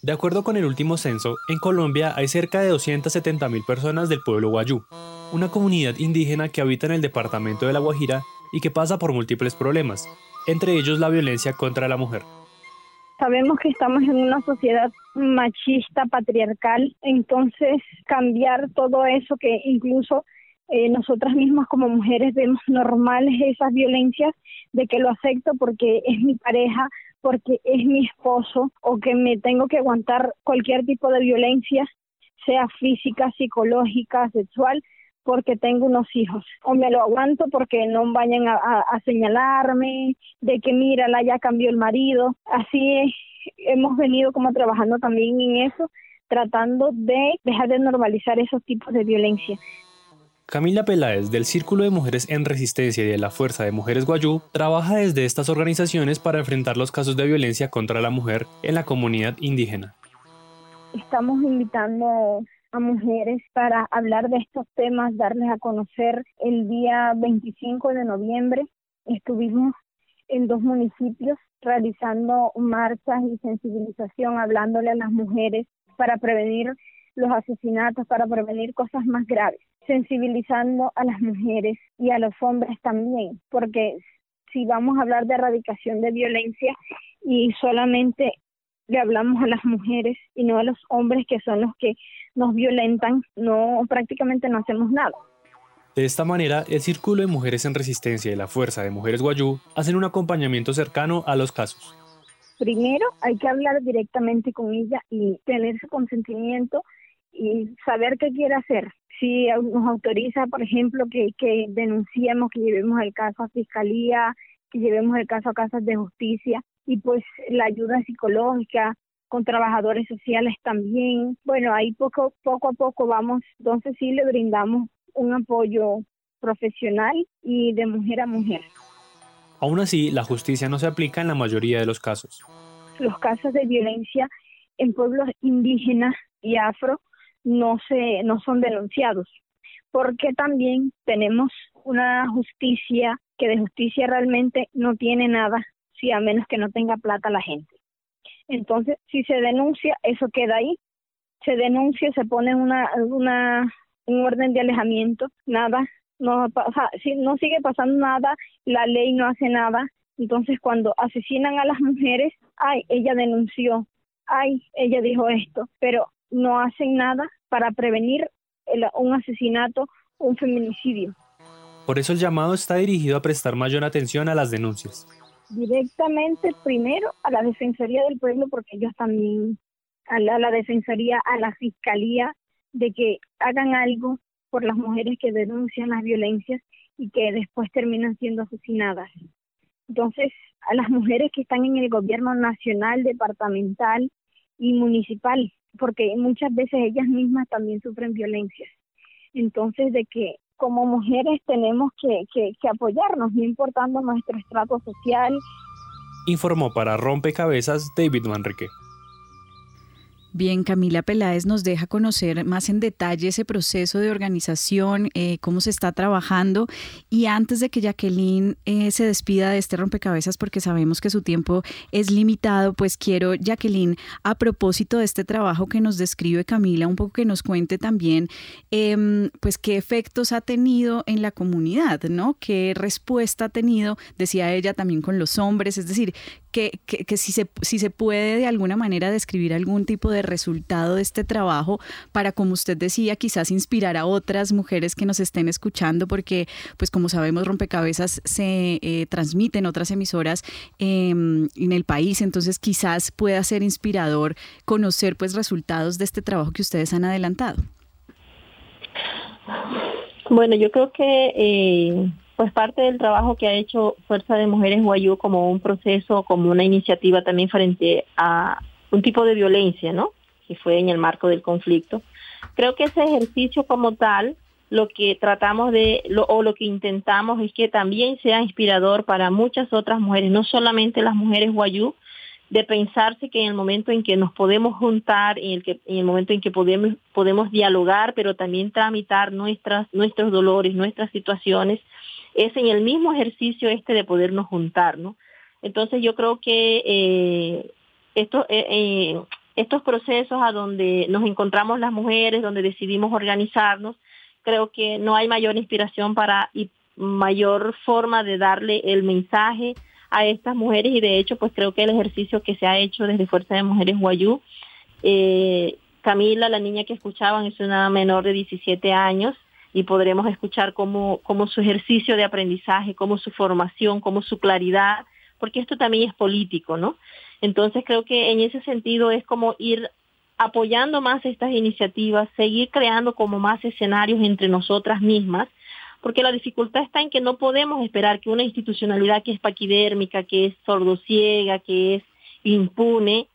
De acuerdo con el último censo, en Colombia hay cerca de 270.000 personas del pueblo Guayú, una comunidad indígena que habita en el departamento de La Guajira y que pasa por múltiples problemas, entre ellos la violencia contra la mujer. Sabemos que estamos en una sociedad machista, patriarcal, entonces cambiar todo eso que incluso eh, nosotras mismas como mujeres vemos normales esas violencias, de que lo acepto porque es mi pareja, porque es mi esposo o que me tengo que aguantar cualquier tipo de violencia, sea física, psicológica, sexual, porque tengo unos hijos o me lo aguanto porque no vayan a, señalarme de que mira, la ya cambió el marido. Así hemos venido como trabajando también en eso, tratando de dejar de normalizar esos tipos de violencia. Camila Peláez, del Círculo de Mujeres en Resistencia y de la Fuerza de Mujeres Guayú, trabaja desde estas organizaciones para enfrentar los casos de violencia contra la mujer en la comunidad indígena. Estamos invitando a mujeres para hablar de estos temas, darles a conocer el día 25 de noviembre. Estuvimos en dos municipios realizando marchas y sensibilización, hablándole a las mujeres para prevenir los asesinatos, para prevenir cosas más graves, sensibilizando a las mujeres y a los hombres también, porque si vamos a hablar de erradicación de violencia y solamente le hablamos a las mujeres y no a los hombres que son los que nos violentan, no prácticamente no hacemos nada. De esta manera, el Círculo de Mujeres en Resistencia y la Fuerza de Mujeres Guayú hacen un acompañamiento cercano a los casos. Primero hay que hablar directamente con ella y tener su consentimiento y saber qué quiere hacer. Si nos autoriza, por ejemplo, que, que denunciemos, que llevemos el caso a fiscalía, que llevemos el caso a casas de justicia y pues la ayuda psicológica con trabajadores sociales también. Bueno, ahí poco, poco a poco vamos, entonces sí le brindamos un apoyo profesional y de mujer a mujer. Aún así, la justicia no se aplica en la mayoría de los casos. Los casos de violencia en pueblos indígenas y afro no se no son denunciados porque también tenemos una justicia que de justicia realmente no tiene nada si a menos que no tenga plata la gente. Entonces, si se denuncia, eso queda ahí. Se denuncia, se pone una, una un orden de alejamiento, nada, no, si no sigue pasando nada, la ley no hace nada. Entonces, cuando asesinan a las mujeres, ay, ella denunció, ay, ella dijo esto, pero no hacen nada para prevenir un asesinato, un feminicidio. Por eso el llamado está dirigido a prestar mayor atención a las denuncias. Directamente primero a la Defensoría del Pueblo, porque ellos también, a la, Defensoría, a la Fiscalía, de que hagan algo por las mujeres que denuncian las violencias y que después terminan siendo asesinadas. Entonces, a las mujeres que están en el gobierno nacional, departamental y municipal, porque muchas veces ellas mismas también sufren violencias. Entonces, de que como mujeres tenemos que, que, apoyarnos, no importando nuestro estrato social. Informó para Rompecabezas David Manrique. Bien, Camila Peláez nos deja conocer más en detalle ese proceso de organización, eh, cómo se está trabajando. Y antes de que Jacqueline eh, se despida de este rompecabezas, porque sabemos que su tiempo es limitado, pues quiero, Jacqueline, a propósito de este trabajo que nos describe Camila, un poco que nos cuente también, em, pues qué efectos ha tenido en la comunidad, ¿no? ¿Qué respuesta ha tenido, decía ella, también con los hombres? Es decir, que, que, si, se, si se puede de alguna manera describir algún tipo de resultado de este trabajo para, como usted decía, quizás inspirar a otras mujeres que nos estén escuchando, porque, pues como sabemos, Rompecabezas se eh, transmite en otras emisoras em, en el país, entonces quizás pueda ser inspirador conocer pues resultados de este trabajo que ustedes han adelantado. Bueno, yo creo que eh, pues parte del trabajo que ha hecho Fuerza de Mujeres Guayú como un proceso, como una iniciativa también frente a un tipo de violencia, ¿no? Que fue en el marco del conflicto. Creo que ese ejercicio como tal, lo que tratamos de, o lo que intentamos es que también sea inspirador para muchas otras mujeres, no solamente las mujeres guayú, de pensarse que en el momento en que nos podemos juntar, en el, que, en el momento en que podemos, podemos dialogar, pero también tramitar nuestras, nuestros dolores, nuestras situaciones, es en el mismo ejercicio este de podernos juntar, ¿no? Entonces yo creo que eh, eh, eh, estos procesos a donde nos encontramos las mujeres, donde decidimos organizarnos, creo que no hay mayor inspiración para y mayor forma de darle el mensaje a estas mujeres y de hecho pues creo que el ejercicio que se ha hecho desde Fuerza de Mujeres Guayú, Camila, la niña que escuchaban, es una menor de 17 años, y podremos escuchar cómo, cómo su ejercicio de aprendizaje, cómo su formación, cómo su claridad, porque esto también es político, ¿no? Entonces creo que en ese sentido es como ir apoyando más estas iniciativas, seguir creando como más escenarios entre nosotras mismas, porque la dificultad está en que no podemos esperar que una institucionalidad que es paquidérmica, que es sordociega, que es impune,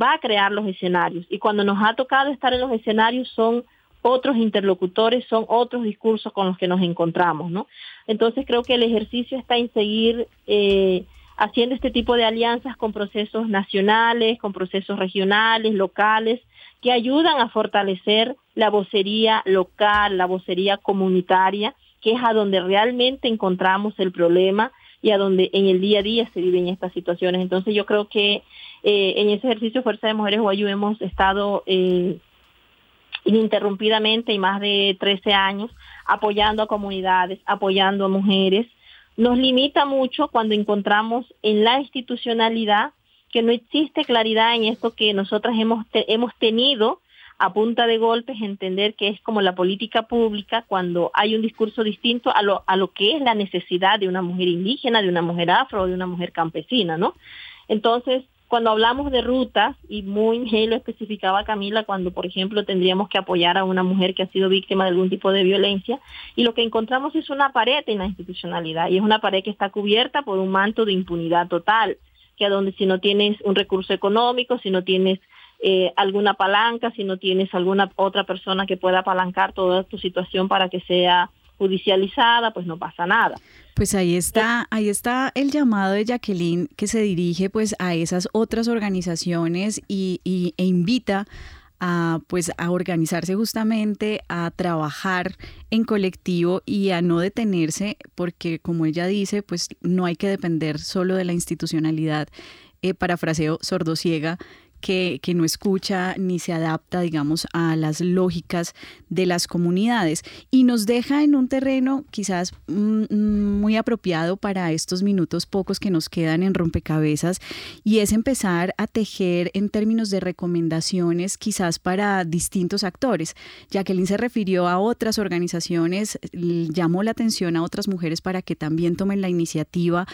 va a crear los escenarios. Y cuando nos ha tocado estar en los escenarios son otros interlocutores, son otros discursos con los que nos encontramos, ¿no? Entonces creo que el ejercicio está en seguir eh, haciendo este tipo de alianzas con procesos nacionales, con procesos regionales, locales, que ayudan a fortalecer la vocería local, la vocería comunitaria, que es a donde realmente encontramos el problema y a donde en el día a día se viven estas situaciones. Entonces yo creo que eh, en ese ejercicio Fuerza de Mujeres Guayú hemos estado eh, ininterrumpidamente y más de 13 años apoyando a comunidades, apoyando a mujeres. Nos limita mucho cuando encontramos en la institucionalidad que no existe claridad en esto que nosotras hemos, hemos tenido a punta de golpes, entender que es como la política pública cuando hay un discurso distinto a lo, a lo que es la necesidad de una mujer indígena, de una mujer afro de una mujer campesina, ¿no? Entonces, cuando hablamos de rutas, y muy lo especificaba Camila, cuando por ejemplo tendríamos que apoyar a una mujer que ha sido víctima de algún tipo de violencia, y lo que encontramos es una pared en la institucionalidad, y es una pared que está cubierta por un manto de impunidad total, que a donde si no tienes un recurso económico, si no tienes eh, alguna palanca, si no tienes alguna otra persona que pueda apalancar toda tu situación para que sea judicializada, pues no pasa nada. Pues ahí está, ahí está el llamado de Jacqueline que se dirige pues a esas otras organizaciones y, e invita a pues a organizarse justamente, a trabajar en colectivo y a no detenerse, porque como ella dice, pues no hay que depender solo de la institucionalidad, eh, parafraseo sordociega, que, no escucha ni se adapta, digamos, a las lógicas de las comunidades y nos deja en un terreno quizás mm, muy apropiado para estos minutos pocos que nos quedan en rompecabezas y es empezar a tejer en términos de recomendaciones quizás para distintos actores. Jacqueline se refirió a otras organizaciones, llamó la atención a otras mujeres para que también tomen la iniciativa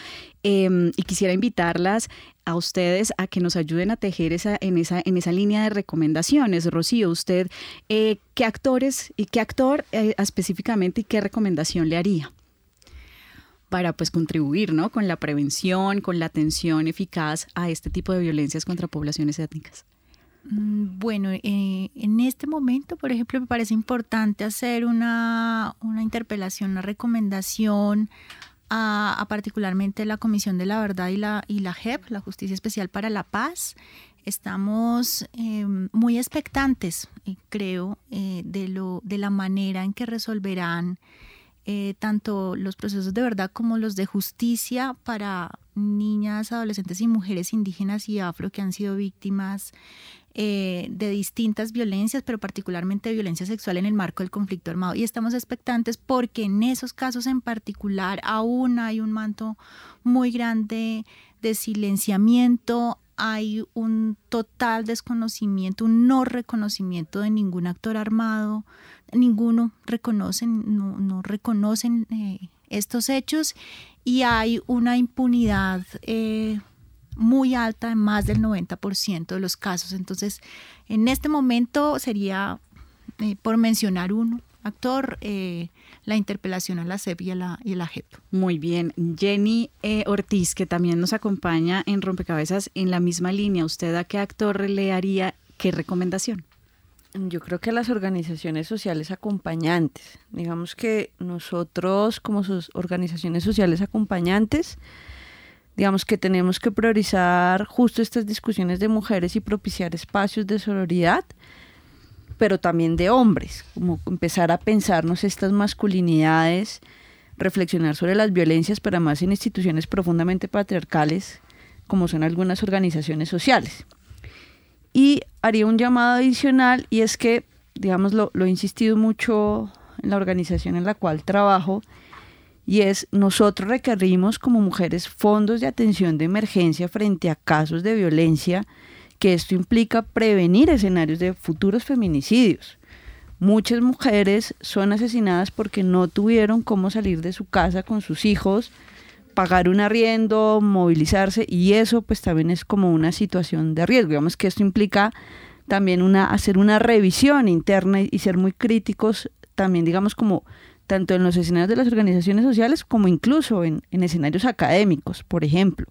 em, y quisiera invitarlas a ustedes a que nos ayuden a tejer esa, en, esa, en esa línea de recomendaciones. Rocío, usted, eh, ¿qué actores y qué actor eh, específicamente y qué recomendación le haría? para pues contribuir ¿no? con la prevención, con la atención eficaz a este tipo de violencias contra poblaciones étnicas. Mm, bueno, eh, en este momento, por ejemplo, me parece importante hacer una, una interpelación, una recomendación a, particularmente la Comisión de la Verdad y la, y la JEP, la Justicia Especial para la Paz. Estamos em, muy expectantes, creo, eh, de, lo, de la manera en que resolverán eh, tanto los procesos de verdad como los de justicia para niñas, adolescentes y mujeres indígenas y afro que han sido víctimas eh, de distintas violencias, pero particularmente violencia sexual en el marco del conflicto armado. Y estamos expectantes porque en esos casos en particular aún hay un manto muy grande de silenciamiento, hay un total desconocimiento, un no reconocimiento de ningún actor armado, ninguno reconocen, no, reconocen eh, estos hechos y hay una impunidad eh, muy alta en más del 90% de los casos. Entonces, en este momento sería, eh, por mencionar uno, actor, eh, la interpelación a la CEP y a la, y la JEP. Muy bien. Jenny eh, Ortiz, que también nos acompaña en Rompecabezas en la misma línea. ¿Usted a qué actor le haría qué recomendación? Yo creo que las organizaciones sociales acompañantes. Digamos que nosotros como sus organizaciones sociales acompañantes, digamos que tenemos que priorizar justo estas discusiones de mujeres y propiciar espacios de sororidad, pero también de hombres, como empezar a pensarnos estas masculinidades, reflexionar sobre las violencias, pero además en instituciones profundamente patriarcales, como son algunas organizaciones sociales. Y haría un llamado adicional y es que, digamos, lo, lo he insistido mucho en la organización en la cual trabajo, y es nosotros requerimos como mujeres fondos de atención de emergencia frente a casos de violencia, que esto implica prevenir escenarios de futuros feminicidios. Muchas mujeres son asesinadas porque no tuvieron cómo salir de su casa con sus hijos, pagar un arriendo, movilizarse y eso pues también es como una situación de riesgo. Digamos que esto implica también una, hacer una revisión interna y, ser muy críticos también, digamos, como tanto en los escenarios de las organizaciones sociales como incluso en, en escenarios académicos, por ejemplo.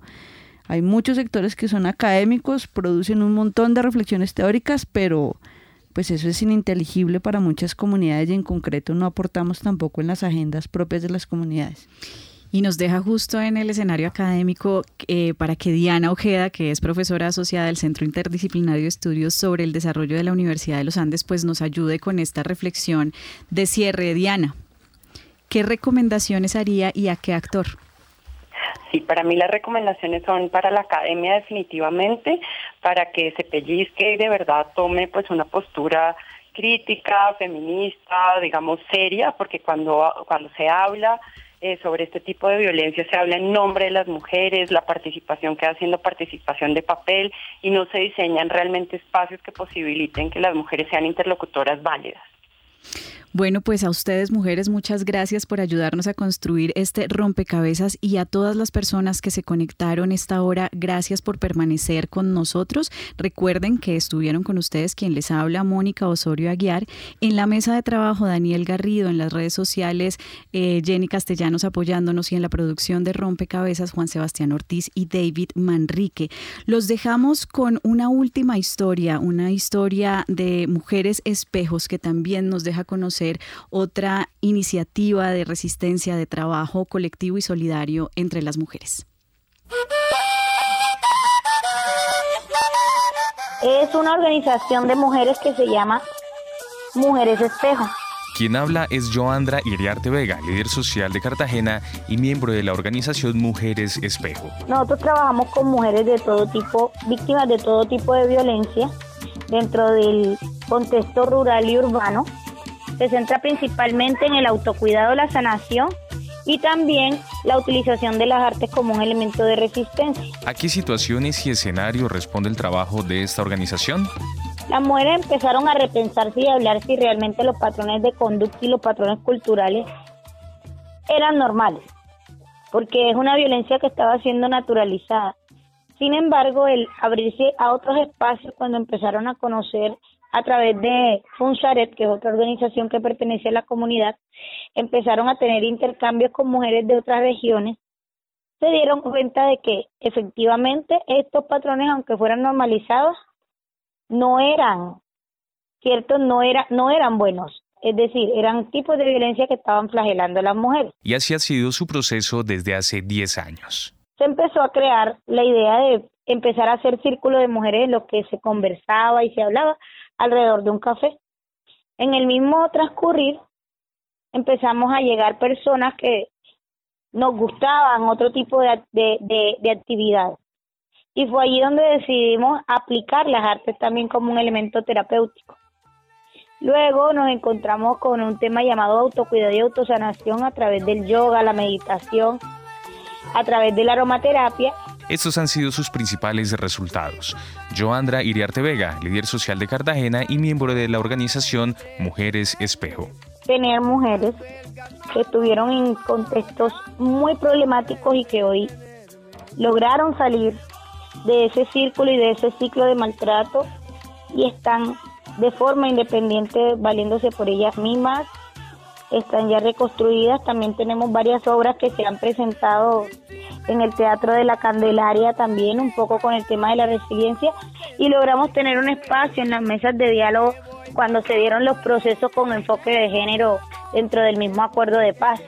Hay muchos sectores que son académicos, producen un montón de reflexiones teóricas, pero pues eso es ininteligible para muchas comunidades y en concreto no aportamos tampoco en las agendas propias de las comunidades. Y nos deja justo en el escenario académico eh, para que Diana Ojeda, que es profesora asociada del Centro Interdisciplinario de Estudios sobre el Desarrollo de la Universidad de los Andes, pues nos ayude con esta reflexión de cierre. Diana, ¿qué recomendaciones haría y a qué actor? Sí, para mí las recomendaciones son para la academia definitivamente, para que se pellizque y de verdad tome pues una postura crítica, feminista, digamos seria, porque cuando, cuando se habla eh, sobre este tipo de violencia se habla en nombre de las mujeres, la participación queda siendo participación de papel y no se diseñan realmente espacios que posibiliten que las mujeres sean interlocutoras válidas. Bueno, pues a ustedes mujeres muchas gracias por ayudarnos a construir este rompecabezas y a todas las personas que se conectaron esta hora, gracias por permanecer con nosotros. Recuerden que estuvieron con ustedes quien les habla, Mónica Osorio Aguiar, en la mesa de trabajo Daniel Garrido, en las redes sociales eh, Jenny Castellanos apoyándonos y en la producción de Rompecabezas Juan Sebastián Ortiz y David Manrique. Los dejamos con una última historia, una historia de mujeres espejos que también nos deja conocer otra iniciativa de resistencia, de trabajo colectivo y solidario entre las mujeres. Es una organización de mujeres que se llama Mujeres Espejo. Quien habla es Joandra Iriarte Vega, líder social de Cartagena y miembro de la organización Mujeres Espejo. Nosotros trabajamos con mujeres de todo tipo, víctimas de todo tipo de violencia dentro del contexto rural y urbano se centra principalmente en el autocuidado, la sanación y también la utilización de las artes como un elemento de resistencia. ¿A qué situaciones y escenarios responde el trabajo de esta organización? Las mujeres empezaron a repensarse y a hablar si realmente los patrones de conducta y los patrones culturales eran normales, porque es una violencia que estaba siendo naturalizada. Sin embargo, el abrirse a otros espacios cuando empezaron a conocer a través de Funsaret, que es otra organización que pertenece a la comunidad, empezaron a tener intercambios con mujeres de otras regiones, se dieron cuenta de que efectivamente estos patrones, aunque fueran normalizados, no eran ciertos, no, era, no eran buenos. Es decir, eran tipos de violencia que estaban flagelando a las mujeres. Y así ha sido su proceso desde hace 10 años. Se empezó a crear la idea de empezar a hacer círculos de mujeres en los que se conversaba y se hablaba alrededor de un café. En el mismo transcurrir empezamos a llegar personas que nos gustaban otro tipo de, de, de, actividades. Y fue allí donde decidimos aplicar las artes también como un elemento terapéutico. Luego nos encontramos con un tema llamado autocuidado y autosanación a través del yoga, la meditación, a través de la aromaterapia estos han sido sus principales resultados. Joandra Iriarte Vega, líder social de Cartagena y miembro de la organización Mujeres Espejo. Tener mujeres que estuvieron en contextos muy problemáticos y que hoy lograron salir de ese círculo y de ese ciclo de maltrato y están de forma independiente valiéndose por ellas mismas, están ya reconstruidas. También tenemos varias obras que se han presentado en el Teatro de la Candelaria también, un poco con el tema de la resiliencia, y logramos tener un espacio en las mesas de diálogo cuando se dieron los procesos con enfoque de género dentro del mismo acuerdo de paz.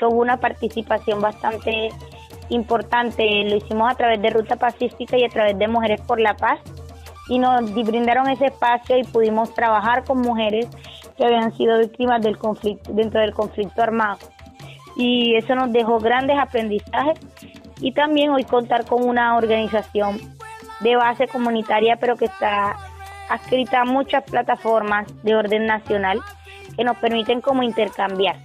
Hubo una participación bastante importante, lo hicimos a través de Ruta Pacífica y a través de Mujeres por la Paz, y nos brindaron ese espacio y pudimos trabajar con mujeres que habían sido víctimas del conflicto, dentro del conflicto armado. Y eso nos dejó grandes aprendizajes y también hoy contar con una organización de base comunitaria pero que está adscrita a muchas plataformas de orden nacional que nos permiten como intercambiar.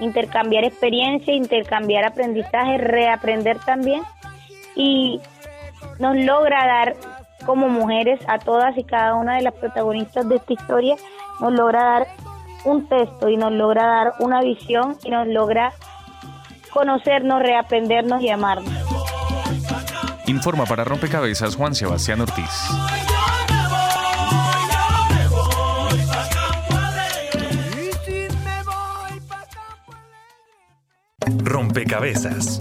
Intercambiar experiencia, intercambiar aprendizaje, reaprender también. Y nos logra dar como mujeres a todas y cada una de las protagonistas de esta historia, nos logra dar un texto y nos logra dar una visión y nos logra conocernos, reaprendernos y amarnos. Informa para Rompecabezas Juan Sebastián Ortiz. Rompecabezas,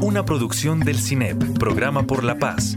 una producción del CINEP, programa por la paz